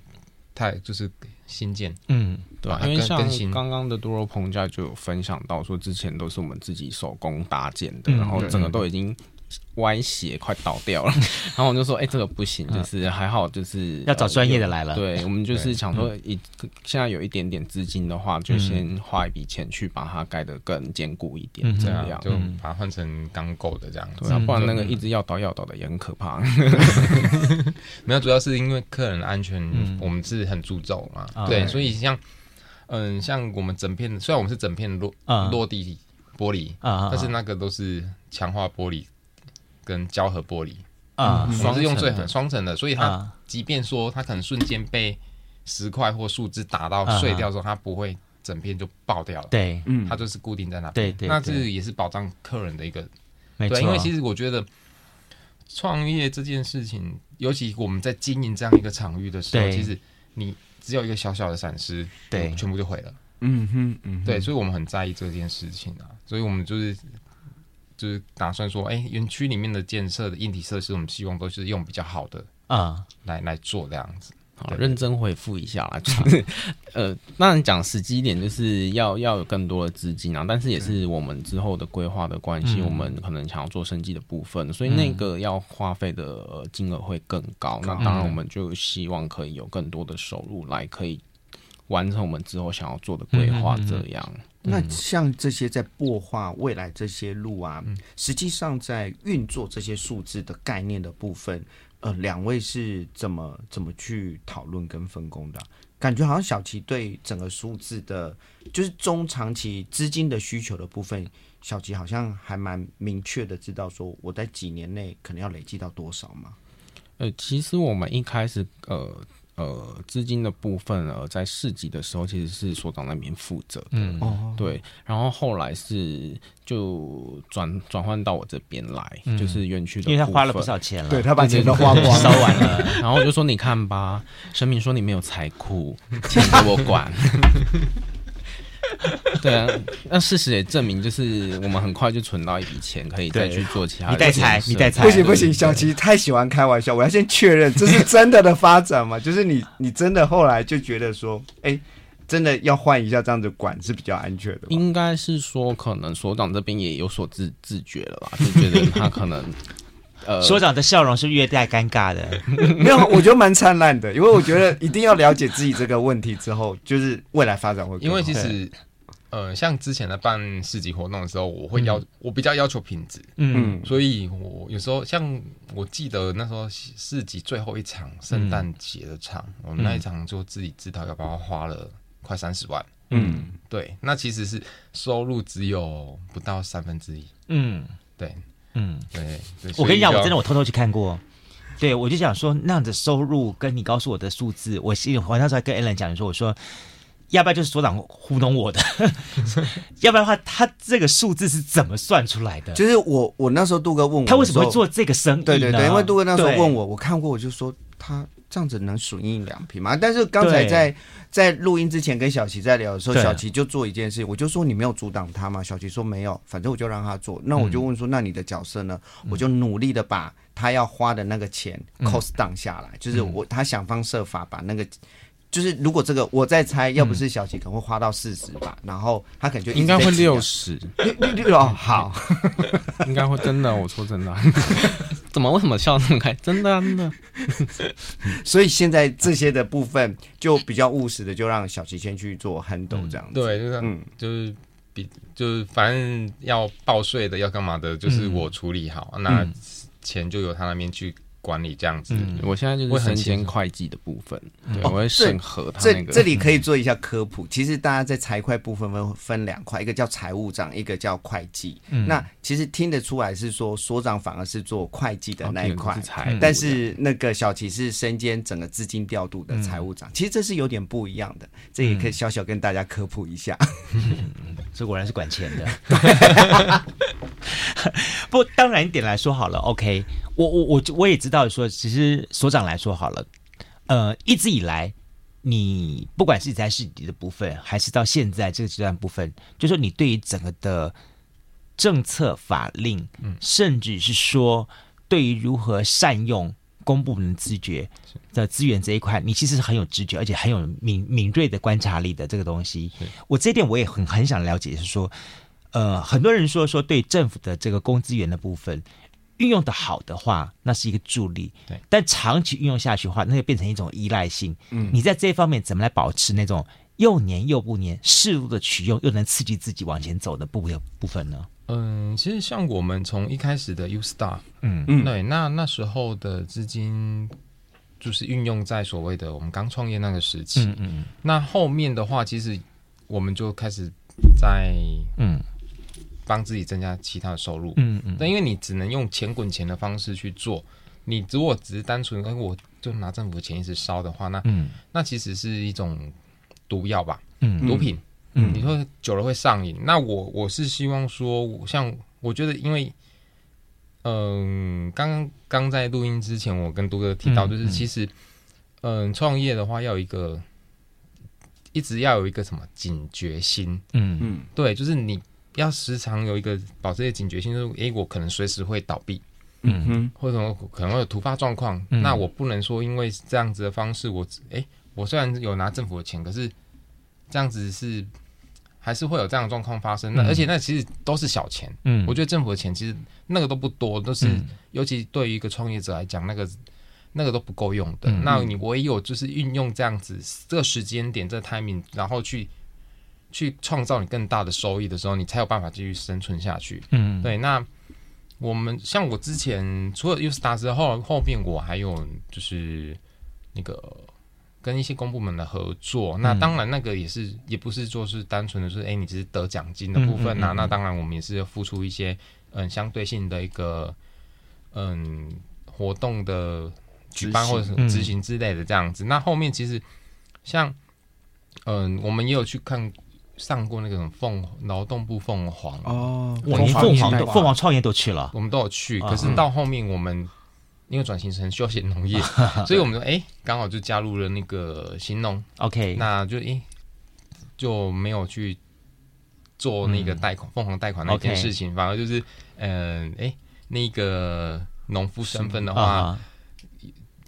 太就是新建，嗯，对，因为像刚刚的多肉棚架就有分享到说，之前都是我们自己手工搭建的，然后整个都已经。歪斜快倒掉了，(laughs) 然后我就说：“哎、欸，这个不行，就是还好，就是要找专业的来了。呃”对，我们就是想说，一现在有一点点资金的话，就先花一笔钱去把它盖得更坚固一点，嗯、这样。就把它换成钢构的这样子。对，不然那个一直要倒要倒的也很可怕。(laughs) 没有，主要是因为客人的安全，我们是很注重嘛。嗯、对，所以像嗯，像我们整片，虽然我们是整片落落地玻璃啊，但是那个都是强化玻璃。跟胶合玻璃啊，双、嗯、是用最很双层的，所以它即便说它可能瞬间被石块或树枝打到碎掉的时候，它不会整片就爆掉了。对，嗯，它就是固定在那边。对对，那这也是保障客人的一个。没错，因为其实我觉得创业这件事情，尤其我们在经营这样一个场域的时候，其实你只有一个小小的闪失，对，全部就毁了。嗯哼，嗯，对，所以我们很在意这件事情啊，所以我们就是。就是打算说，哎、欸，园区里面的建设的硬体设施，我们希望都是用比较好的啊，来来做这样子。好，认真回复一下啦，(laughs) 就是呃，当然讲实际一点，就是要要有更多的资金啊，但是也是我们之后的规划的关系，嗯、我们可能想要做升级的部分，所以那个要花费的金额会更高。嗯、那当然，我们就希望可以有更多的收入来，可以完成我们之后想要做的规划，这样。那像这些在擘画未来这些路啊，嗯、实际上在运作这些数字的概念的部分，呃，两位是怎么怎么去讨论跟分工的？感觉好像小琪对整个数字的，就是中长期资金的需求的部分，小琪好像还蛮明确的知道说，我在几年内可能要累积到多少嘛？呃，其实我们一开始呃。呃，资金的部分呃，在市集的时候其实是所长那边负责的，嗯，对，然后后来是就转转换到我这边来，嗯、就是园区的，因为他花了不少钱了，对他把钱都花光烧完了，(laughs) 然后我就说你看吧，神明说你没有财库，钱给我管。(laughs) 对啊，那事实也证明，就是我们很快就存到一笔钱，可以再去做其他。你带财，你带财，不行不行，小琪太喜欢开玩笑，我要先确认这是 (laughs) 真的的发展吗？就是你你真的后来就觉得说，哎、欸，真的要换一下这样子管是比较安全的。应该是说，可能所长这边也有所自自觉了吧，就觉得他可能。呃，所长的笑容是略带尴尬的，(laughs) 没有，我觉得蛮灿烂的，因为我觉得一定要了解自己这个问题之后，就是未来发展会。因为其实呃，像之前的办市集活动的时候，我会要、嗯、我比较要求品质，嗯，所以我有时候像我记得那时候市集最后一场圣诞节的场，嗯、我们那一场就自己知道要不要花了快三十万，嗯，对，那其实是收入只有不到三分之一，嗯，对，嗯，对，我跟你讲，我真的我偷偷去看过。对，我就想说，那样的收入跟你告诉我的数字，我心里我那时候还跟 Alan 讲说，我说要不要就是所长糊弄我的，(laughs) 要不然的话，他这个数字是怎么算出来的？就是我我那时候杜哥问我，他为什么会做这个生意？对对对，因为杜哥那时候问我，我看过，我就说他这样子能损益两瓶吗？但是刚才在在录音之前跟小琪在聊的时候，小琪就做一件事，我就说你没有阻挡他吗？小琪说没有，反正我就让他做。那我就问说，嗯、那你的角色呢？我就努力的把。他要花的那个钱 cost down 下来，嗯、就是我他想方设法把那个，就是如果这个我在猜，要不是小琪可能会花到四十吧，嗯、然后他可能就应该会六十。六六，哦好，(laughs) 应该会真的，我说真的，(laughs) 怎么为什么笑那么开？(laughs) 真的真的，所以现在这些的部分就比较务实的，就让小琪先去做 handle 这样子，嗯、对，就是嗯，就是比就是反正要报税的要干嘛的，就是我处理好、嗯、那。钱就由他那边去管理这样子。嗯，我现在就是身兼会计的部分，对，我会审核他那个。这这里可以做一下科普。其实大家在财会部分分分两块，一个叫财务长，一个叫会计。那其实听得出来是说所长反而是做会计的那一块，但是那个小琪是身兼整个资金调度的财务长。其实这是有点不一样的，这也可以小小跟大家科普一下。(laughs) 这果然是管钱的。(laughs) (laughs) 不，当然一点来说好了，OK，我我我我也知道说，其实所长来说好了，呃，一直以来，你不管是在市底的部分，还是到现在这个阶段部分，就说你对于整个的政策法令，嗯，甚至是说对于如何善用公部门资源的资源这一块，你其实是很有直觉，而且很有敏敏锐的观察力的这个东西。我这一点我也很很想了解，是说。呃，很多人说说对政府的这个公资源的部分运用的好的话，那是一个助力。对，但长期运用下去的话，那就变成一种依赖性。嗯，你在这一方面怎么来保持那种又黏又不黏、适度的取用又能刺激自己往前走的部部分呢？嗯，其实像我们从一开始的 U Star，嗯嗯，对，那那时候的资金就是运用在所谓的我们刚创业那个时期。嗯嗯，那后面的话，其实我们就开始在嗯。帮自己增加其他的收入，嗯嗯，但因为你只能用钱滚钱的方式去做，你如果只是单纯，哎，我就拿政府的钱一直烧的话，那，嗯，那其实是一种毒药吧，嗯，毒品，嗯，你说久了会上瘾。那我我是希望说，像我觉得，因为，嗯，刚刚在录音之前，我跟杜哥提到，就是其实，嗯，创业的话要有一个，一直要有一个什么警觉心，嗯。嗯，对，就是你。要时常有一个保持一个警觉性，就是诶，我可能随时会倒闭，嗯哼，或者可能会有突发状况，嗯、那我不能说因为这样子的方式我，我诶，我虽然有拿政府的钱，可是这样子是还是会有这样的状况发生。那、嗯、而且那其实都是小钱，嗯，我觉得政府的钱其实那个都不多，都是、嗯、尤其对于一个创业者来讲，那个那个都不够用的。嗯、那你唯有就是运用这样子这个时间点，这个 timing，然后去。去创造你更大的收益的时候，你才有办法继续生存下去。嗯，对。那我们像我之前除了 Ustar 之后，后面我还有就是那个跟一些公部门的合作。嗯、那当然，那个也是也不是说是单纯的说，哎、欸，你只是得奖金的部分呐、啊。那当然，我们也是要付出一些嗯相对性的一个嗯活动的举办或者是执行之类的这样子。嗯、那后面其实像嗯，我们也有去看。上过那个凤劳动部凤凰哦，我连凤凰凤凰创业都去了，我们都有去。可是到后面我们因为转型成休闲农业，(laughs) 所以我们说哎刚好就加入了那个新农。OK，那就哎就没有去做那个贷款凤凰贷款那件事情，反而就是嗯哎那个农夫身份的话，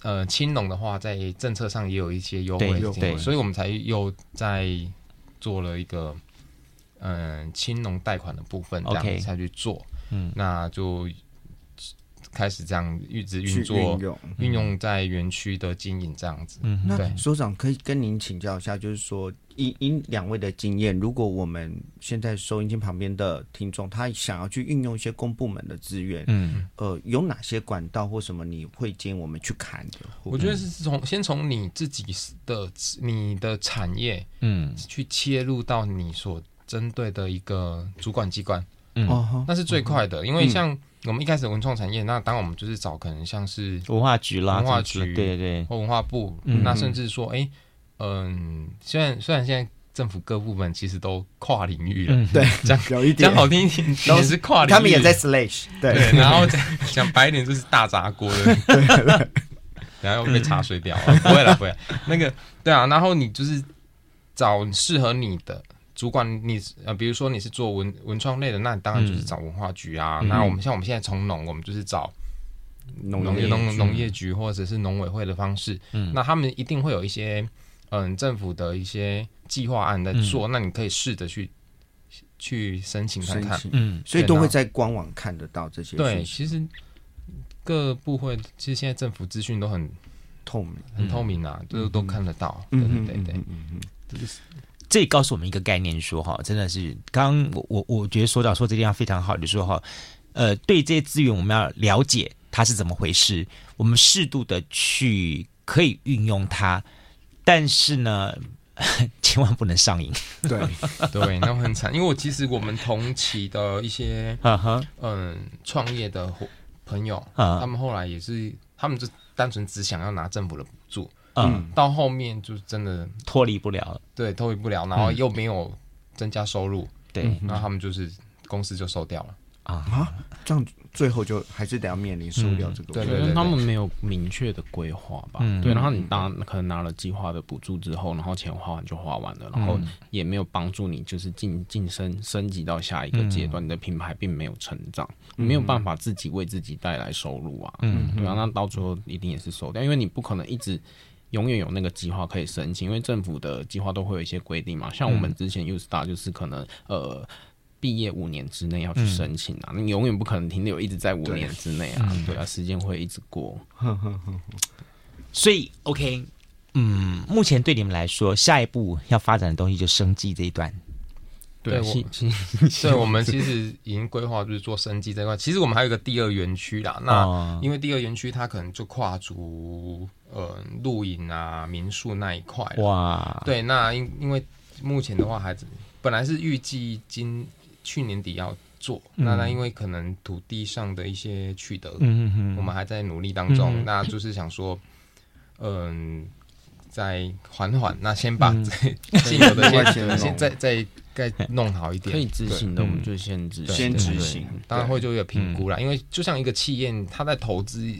呃青农的话在政策上也有一些优惠，对，所以我们才又在。做了一个嗯青农贷款的部分，这样子才去做，嗯，那就开始这样一直运作，运用在园区的经营这样子。嗯，那所长可以跟您请教一下，就是说，以以两位的经验，如果我们现在收音机旁边的听众，他想要去运用一些公部门的资源，嗯，呃，有哪些管道或什么你会建议我们去看的？我觉得是从先从你自己的你的产业，嗯，去切入到你所针对的一个主管机关，嗯，那是最快的，因为像我们一开始文创产业，那当我们就是找可能像是文化局啦，文化局，对对，或文化部，那甚至说，哎。嗯，虽然虽然现在政府各部门其实都跨领域了，对，讲有一点。讲好听一点，都是跨领域，他们也在 slash，对，然后讲白一点就是大杂锅的，(laughs) 然后被查水表啊，不会了，不会，那个对啊，然后你就是找适合你的主管，你呃，比如说你是做文文创类的，那你当然就是找文化局啊。那我们像我们现在从农，我们就是找农业农农业局或者是农委会的方式，嗯，那他们一定会有一些。嗯，政府的一些计划案在做，嗯、那你可以试着去去申请看看，嗯，所以都会在官网看得到这些。对，其实各部会其实现在政府资讯都很透明，很透明啊，都、嗯、都看得到。嗯。对对对，嗯。嗯，这也告诉我们一个概念，说哈，真的是刚刚我我我觉得所长说这地方非常好，就是说哈，呃，对这些资源我们要了解它是怎么回事，我们适度的去可以运用它。但是呢，(laughs) 千万不能上瘾。对 (laughs) 对，那很惨。因为我其实我们同期的一些嗯创业的朋友，他们后来也是，他们就单纯只想要拿政府的嗯，到后面就真的脱离不了，对，脱离不了，然后又没有增加收入，对，然后他们就是公司就收掉了。啊，这样。最后就还是得要面临收掉这个，对对对，他们没有明确的规划吧？对，然后你拿可能拿了计划的补助之后，然后钱花完就花完了，然后也没有帮助你就是晋晋升升级到下一个阶段，你的品牌并没有成长，没有办法自己为自己带来收入啊。嗯，对啊，那到最后一定也是收掉，因为你不可能一直永远有那个计划可以申请，因为政府的计划都会有一些规定嘛。像我们之前 U Star 就是可能呃。毕业五年之内要去申请啊，你永远不可能停留一直在五年之内啊，对啊，时间会一直过。所以，OK，嗯，目前对你们来说，下一步要发展的东西就生计这一段。对，我，(laughs) 对，我们其实已经规划就是做生计这块。其实我们还有一个第二园区啦，那因为第二园区它可能就跨足呃露营啊、民宿那一块。哇，对，那因因为目前的话，还是本来是预计今去年底要做，那那因为可能土地上的一些取得，嗯我们还在努力当中，那就是想说，嗯，再缓缓，那先把 (laughs) 现有的先先再再再弄好一点，可以执行的我们就先执先执行，当然会就有评估啦，因为就像一个企业，他在投资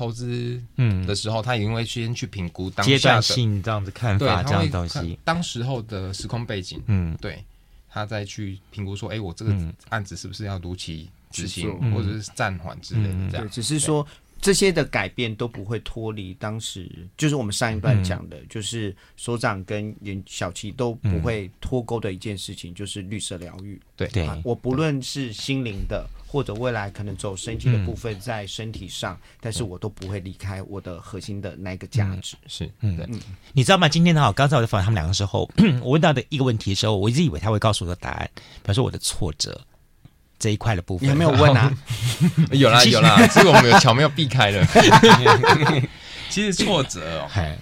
投资嗯。的时候，他也会先去评估当阶段性这样子看法，这样东西，当时候的时空背景，嗯，对。他再去评估说，哎、欸，我这个案子是不是要如期执行，嗯、或者是暂缓之类的？这样，对，只是说这些的改变都不会脱离当时，就是我们上一段讲的，嗯、就是所长跟小琪都不会脱钩的一件事情，就是绿色疗愈。对。对，我不论是心灵的。或者未来可能走身体的部分在身体上，嗯、但是我都不会离开我的核心的那个价值。嗯、是，嗯，对，嗯，你知道吗？今天呢，刚才我在访问他们两个时候，(coughs) 我问到的一个问题的时候，我一直以为他会告诉我的答案，比方说我的挫折这一块的部分，你还没有问啊？有 (laughs) 啦有啦，是我们有巧妙避开了。(laughs) 其实挫折哦，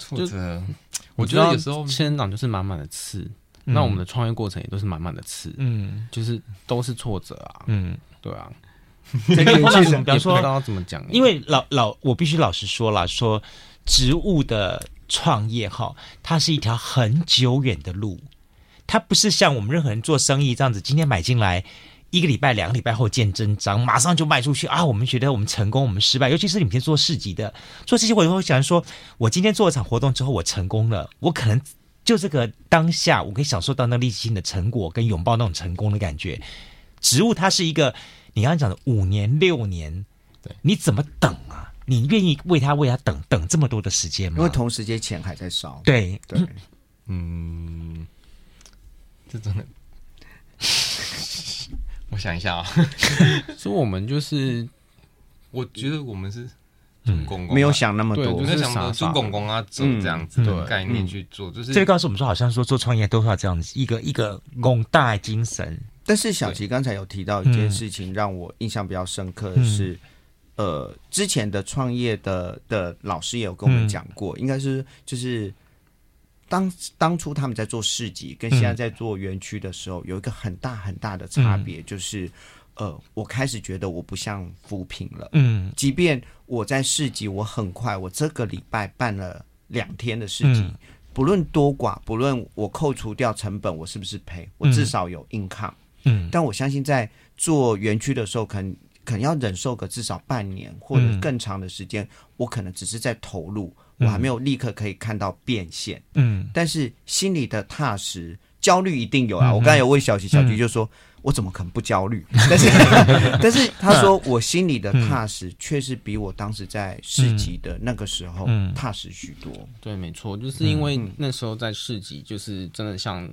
挫折，我觉得有时候仙人掌就是满满的刺。那我们的创业过程也都是满满的刺，嗯，就是都是挫折啊，嗯，对啊。(laughs) 这个比方说，不知道怎么讲，因为老老，我必须老实说了，说植物的创业哈，它是一条很久远的路，它不是像我们任何人做生意这样子，今天买进来一个礼拜、两个礼拜后见真章，马上就卖出去啊。我们觉得我们成功，我们失败，尤其是你们做市集的，做这些，我就会想说，我今天做了场活动之后，我成功了，我可能。就这个当下，我可以享受到那立即性的成果，跟拥抱那种成功的感觉。植物它是一个，你刚刚讲的五年六年，对，你怎么等啊？你愿意为它为它等等这么多的时间吗？因为同时间钱还在烧。对对，嗯，这真的，(laughs) 我想一下啊，(laughs) 所以我们就是，我觉得我们是。猪公公啊。没有想那么多我，就是在想着猪公公啊走这样子的概念去做，就是这个告诉我们说，好像说做创业都是要这样子，一个一个广大精神。但是小琪刚才有提到一件事情，让我印象比较深刻的是，呃，之前的创业的的老师也有跟我们讲过，应该是就是当当初他们在做市集，跟现在在做园区的时候，有一个很大很大的差别，就是呃，我开始觉得我不像扶贫了，嗯即便我在市集，我很快，我这个礼拜办了两天的市集。嗯不论多寡，不论我扣除掉成本，我是不是赔？我至少有 income。嗯但我相信在做园区的时候，可能可能要忍受个至少半年或者更长的时间，我可能只是在投入，我还没有立刻可以看到变现。嗯但是心里的踏实，焦虑一定有啊。我刚才有问小徐，小徐就说。我怎么可能不焦虑？(laughs) 但是，(laughs) 但是他说我心里的踏实，确实比我当时在市集的那个时候踏实许多。对，没错，就是因为那时候在市集，就是真的像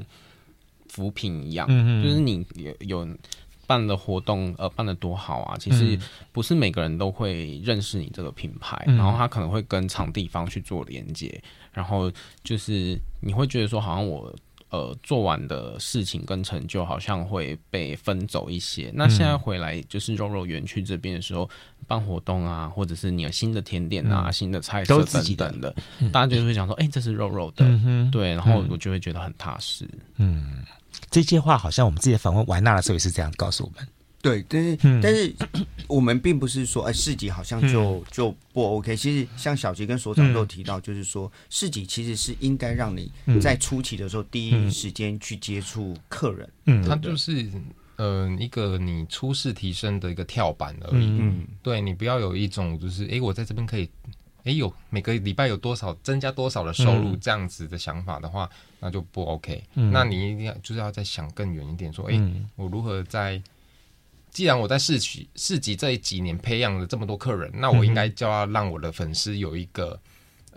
扶贫一样，嗯嗯就是你有有办的活动，呃，办的多好啊，其实不是每个人都会认识你这个品牌，嗯然后他可能会跟场地方去做连接，然后就是你会觉得说，好像我。呃，做完的事情跟成就好像会被分走一些。那现在回来就是肉肉园区这边的时候，办活动啊，或者是你有新的甜点啊、嗯。新的菜色等等的，大家就会想说，哎、欸，这是肉肉的，嗯对，然后我就会觉得很踏实。嗯，这些话好像我们自己访问完娜的时候也是这样告诉我们。对，但是、嗯、但是我们并不是说，哎，市集好像就、嗯、就不 OK。其实像小杰跟所长都有提到，就是说、嗯、市集其实是应该让你在初期的时候第一时间去接触客人。嗯，它就是呃一个你初试提升的一个跳板而已。嗯，对你不要有一种就是哎，我在这边可以哎有每个礼拜有多少增加多少的收入这样子的想法的话，那就不 OK。嗯，那你一定要就是要再想更远一点，说哎，我如何在既然我在市集市集这几年培养了这么多客人，那我应该就要让我的粉丝有一个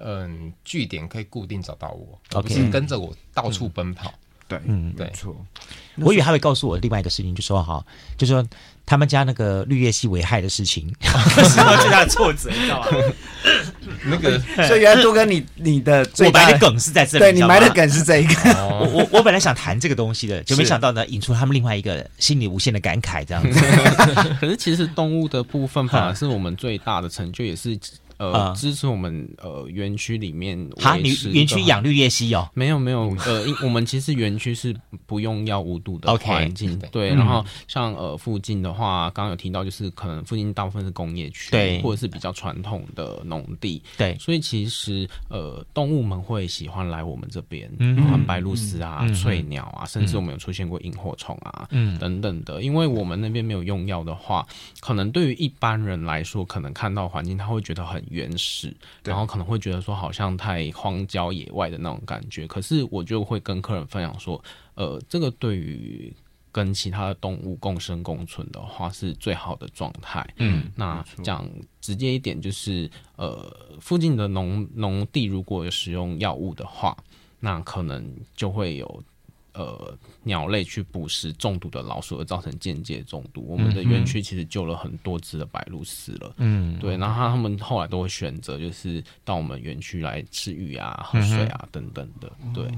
嗯据点可以固定找到我，而不是跟着我到处奔跑。对，嗯，没错。我以为他会告诉我另外一个事情，就说哈，就说他们家那个绿叶系危害的事情，受到最大的挫折，你知道吗？那个，(laughs) 所以原来杜哥，你你的我埋的梗是在这里，对你埋的梗是这一个。(laughs) 我我我本来想谈这个东西的，就没想到呢，引出他们另外一个心里无限的感慨，这样子。(laughs) 可是其实动物的部分反而是我们最大的成就，也是。呃，支持我们呃园区里面哈，你园区养绿叶蜥哦？(laughs) 没有没有，呃，(laughs) 我们其实园区是不用药无毒的环境对。然后像呃附近的话，刚刚有提到，就是可能附近大部分是工业区，对，或者是比较传统的农地，对。所以其实呃动物们会喜欢来我们这边，嗯，白鹭鸶啊、翠鸟啊，甚至我们有出现过萤火虫啊，嗯，等等的。因为我们那边没有用药的话，可能对于一般人来说，可能看到环境他会觉得很。原始，然后可能会觉得说好像太荒郊野外的那种感觉，可是我就会跟客人分享说，呃，这个对于跟其他的动物共生共存的话是最好的状态。嗯，那讲直接一点就是，呃，附近的农农地如果有使用药物的话，那可能就会有。呃，鸟类去捕食中毒的老鼠，而造成间接中毒。我们的园区其实救了很多只的白鹭死了。嗯，对。然后他们后来都会选择，就是到我们园区来吃鱼啊、喝水啊等等的。对。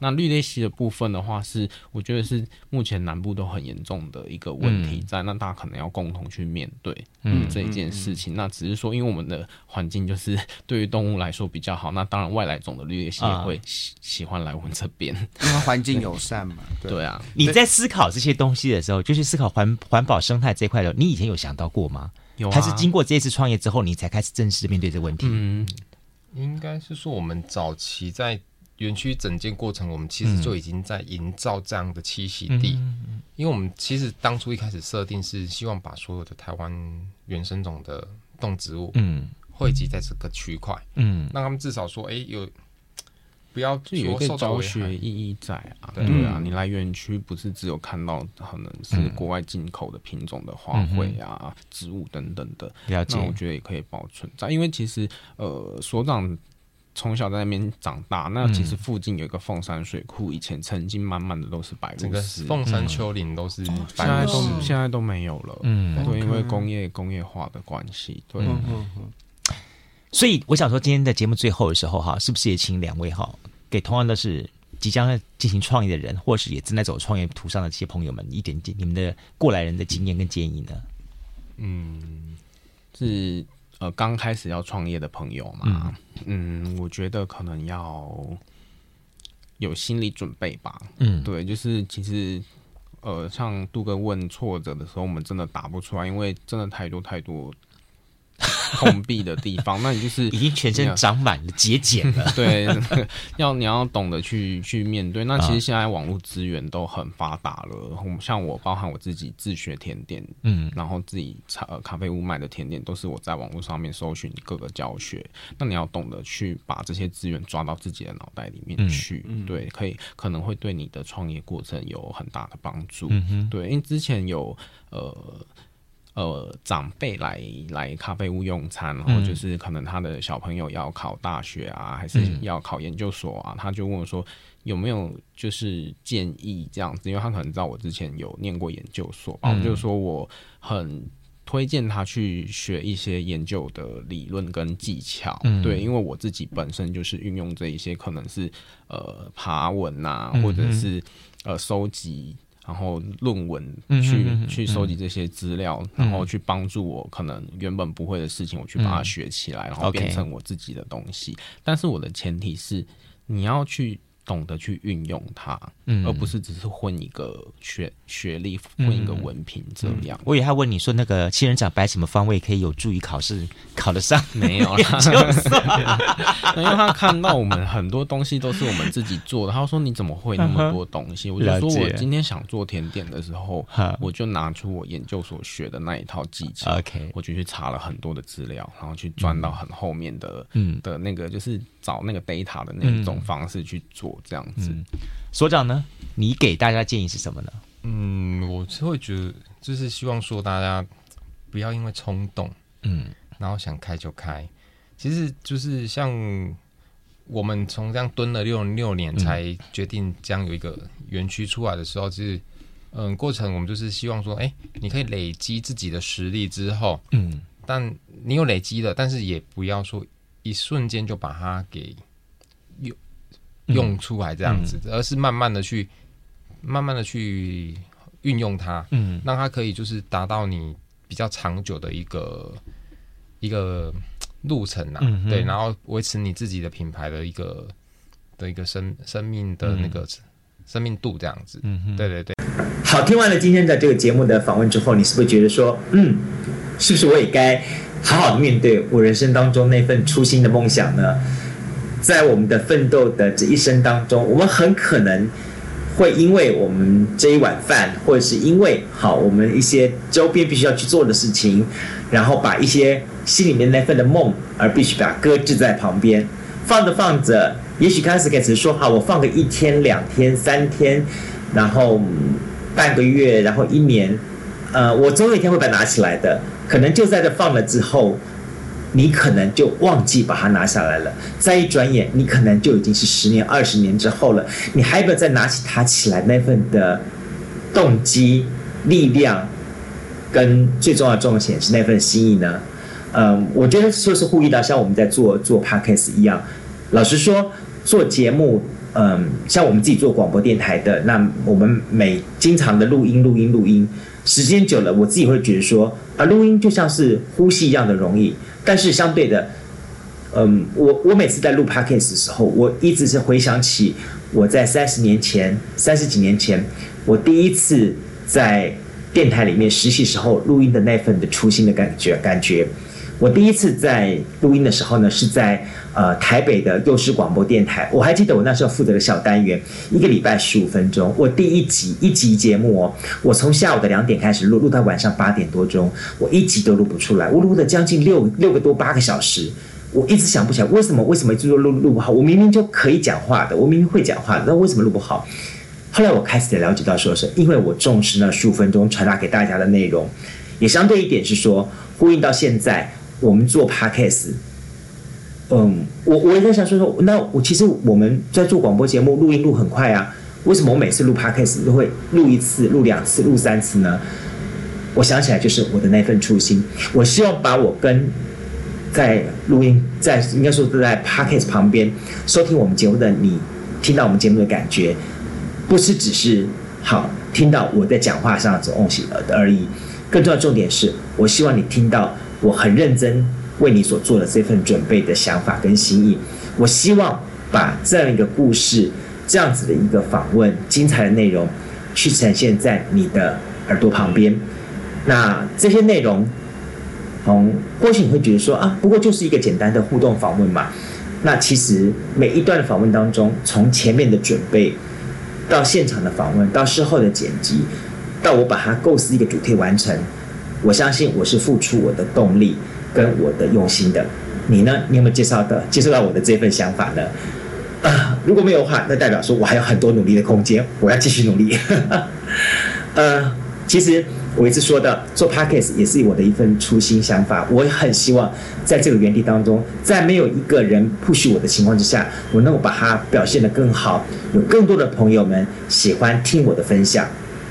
那绿鬣蜥的部分的话，是我觉得是目前南部都很严重的一个问题在，那大家可能要共同去面对嗯这一件事情。那只是说，因为我们的环境就是 (laughs) 对于动物来说比较好，那当然外来种的绿鬣蜥也会喜喜欢来我们这边，因为环境有。善嘛，对，对啊。你在思考这些东西的时候，就是思考环环保生态这一块的，你以前有想到过吗？有、啊，还是经过这次创业之后，你才开始正式面对这个问题？嗯，应该是说，我们早期在园区整建过程，我们其实就已经在营造这样的栖息地。嗯、因为我们其实当初一开始设定是希望把所有的台湾原生种的动植物，嗯，汇集在这个区块，嗯，让他们至少说，哎、欸，有。不要就有一个教学意义在啊，对。啊，你来园区不是只有看到可能是国外进口的品种的花卉啊、植物等等的，了解。那我觉得也可以保存在，因为其实呃，所长从小在那边长大，那其实附近有一个凤山水库，以前曾经满满的都是白鹭鸶，凤山丘陵都是，现在都现在都没有了，嗯，对，因为工业工业化的关系，对。所以我想说，今天在节目最后的时候哈，是不是也请两位哈，给同样的是即将进行创业的人，或是也正在走创业途上的这些朋友们，一点点你们的过来人的经验跟建议呢？嗯，是呃刚开始要创业的朋友嘛，嗯，嗯，我觉得可能要有心理准备吧。嗯，对，就是其实呃，像杜哥问挫折的时候，我们真的答不出来，因为真的太多太多。封闭的地方，(laughs) 那你就是已经全身长满了结茧了。(laughs) 对，要你要懂得去去面对。那其实现在网络资源都很发达了，像我，包含我自己自学甜点，嗯，然后自己茶咖啡屋卖的甜点，都是我在网络上面搜寻各个教学。那你要懂得去把这些资源抓到自己的脑袋里面去，嗯、对，可以可能会对你的创业过程有很大的帮助。嗯哼，对，因为之前有呃。呃，长辈来来咖啡屋用餐，然后就是可能他的小朋友要考大学啊，还是要考研究所啊，他就问我说有没有就是建议这样子，因为他可能知道我之前有念过研究所，我就说我很推荐他去学一些研究的理论跟技巧，对，因为我自己本身就是运用这一些，可能是呃爬文啊，或者是呃收集。然后论文去、嗯、去收集这些资料，嗯、然后去帮助我可能原本不会的事情，我去把它学起来，嗯、然后变成我自己的东西。但是我的前提是你要去。懂得去运用它，嗯，而不是只是混一个学学历，混一个文凭这样。我以为他问你说，那个仙人掌摆什么方位可以有助于考试考得上？没有啦，(laughs) (laughs) 因为他看到我们很多东西都是我们自己做的，他说你怎么会那么多东西？我就说我今天想做甜点的时候，我就拿出我研究所学的那一套技巧，OK，我就去查了很多的资料，然后去钻到很后面的，嗯，的那个就是找那个 data 的那种方式去做。这样子，嗯，所长呢？你给大家建议是什么呢？嗯，我是会觉得，就是希望说大家不要因为冲动，嗯，然后想开就开。其实就是像我们从这样蹲了六六年，才决定将有一个园区出来的时候，就是嗯，过程我们就是希望说，哎，你可以累积自己的实力之后，嗯，但你有累积了，但是也不要说一瞬间就把它给有。用出来这样子，嗯、而是慢慢的去，慢慢的去运用它，嗯，让它可以就是达到你比较长久的一个一个路程呐、啊，嗯、对，然后维持你自己的品牌的一个的一个生生命的那个、嗯、生命度这样子，嗯哼，对对对。好，听完了今天的这个节目的访问之后，你是不是觉得说，嗯，是不是我也该好好的面对我人生当中那份初心的梦想呢？在我们的奋斗的这一生当中，我们很可能会因为我们这一碗饭，或者是因为好我们一些周边必须要去做的事情，然后把一些心里面那份的梦，而必须把它搁置在旁边，放着放着，也许开始开始说好，我放个一天、两天、三天，然后半个月，然后一年，呃，我总有一天会把它拿起来的，可能就在这放了之后。你可能就忘记把它拿下来了，再一转眼，你可能就已经是十年、二十年之后了。你还不要再拿起它起来那份的动机、力量，跟最重要的重点是那份心意呢？嗯，我觉得就是呼吁到像我们在做做 podcast 一样，老实说，做节目，嗯，像我们自己做广播电台的，那我们每经常的录音、录音、录音，时间久了，我自己会觉得说，啊，录音就像是呼吸一样的容易。但是相对的，嗯，我我每次在录 podcast 的时候，我一直是回想起我在三十年前、三十几年前，我第一次在电台里面实习时候录音的那份的初心的感觉，感觉。我第一次在录音的时候呢，是在呃台北的幼师广播电台。我还记得我那时候负责的小单元，一个礼拜十五分钟。我第一集一集节目哦，我从下午的两点开始录，录到晚上八点多钟，我一集都录不出来。我录了将近六六个多八个小时，我一直想不起来为什么为什么一直录录不好。我明明就可以讲话的，我明明会讲话的，那为什么录不好？后来我开始了解到说是因为我重视那十五分钟传达给大家的内容，也相对一点是说呼应到现在。我们做 podcast，嗯，我我也在想说说，那我其实我们在做广播节目录音录很快啊，为什么我每次录 podcast 都会录一次、录两次、录三次呢？我想起来就是我的那份初心，我希望把我跟在录音，在应该说是在 Podcast 旁边收听我们节目的你，听到我们节目的感觉，不是只是好听到我在讲话上的东西而已，更重要的重点是我希望你听到我很认真为你所做的这份准备的想法跟心意。我希望把这样一个故事，这样子的一个访问，精彩的内容，去呈现在你的耳朵旁边。那这些内容，嗯，或许你会觉得说啊，不过就是一个简单的互动访问嘛。那其实每一段访问当中，从前面的准备，到现场的访问，到事后的剪辑，到我把它构思一个主题完成，我相信我是付出我的动力跟我的用心的。你呢？你有没有接受到接受到我的这份想法呢？啊、如果没有的话，那代表说我还有很多努力的空间，我要继续努力。呃，(laughs) 其实我一直说的，做 Podcast 也是我的一份初心想法。我很希望在这个园地当中，在没有一个人 push 我的情况之下，我能够把它表现得更好，有更多的朋友们喜欢听我的分享。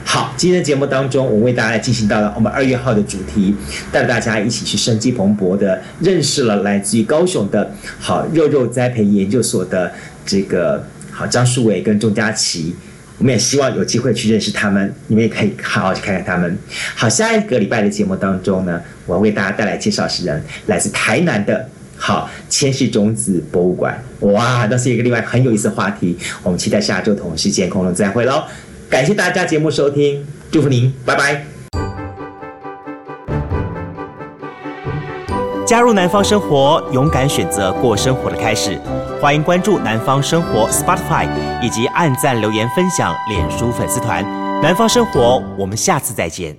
好，今天的节目当中，我为大家进行到了我们二月号的主题，带着大家一起去生机蓬勃的认识了来自于高雄的好肉肉栽培研究所的这个好张树伟跟钟佳琪，我们也希望有机会去认识他们，你们也可以好好去看看他们。好，下一个礼拜的节目当中呢，我要为大家带来介绍是人来自台南的好千禧种子博物馆，哇，那是一个另外很有意思的话题，我们期待下周同时间空中再会喽。感谢大家节目收听，祝福您，拜拜。加入南方生活，勇敢选择过生活的开始。欢迎关注南方生活 Spotify，以及按赞、留言、分享脸书粉丝团。南方生活，我们下次再见。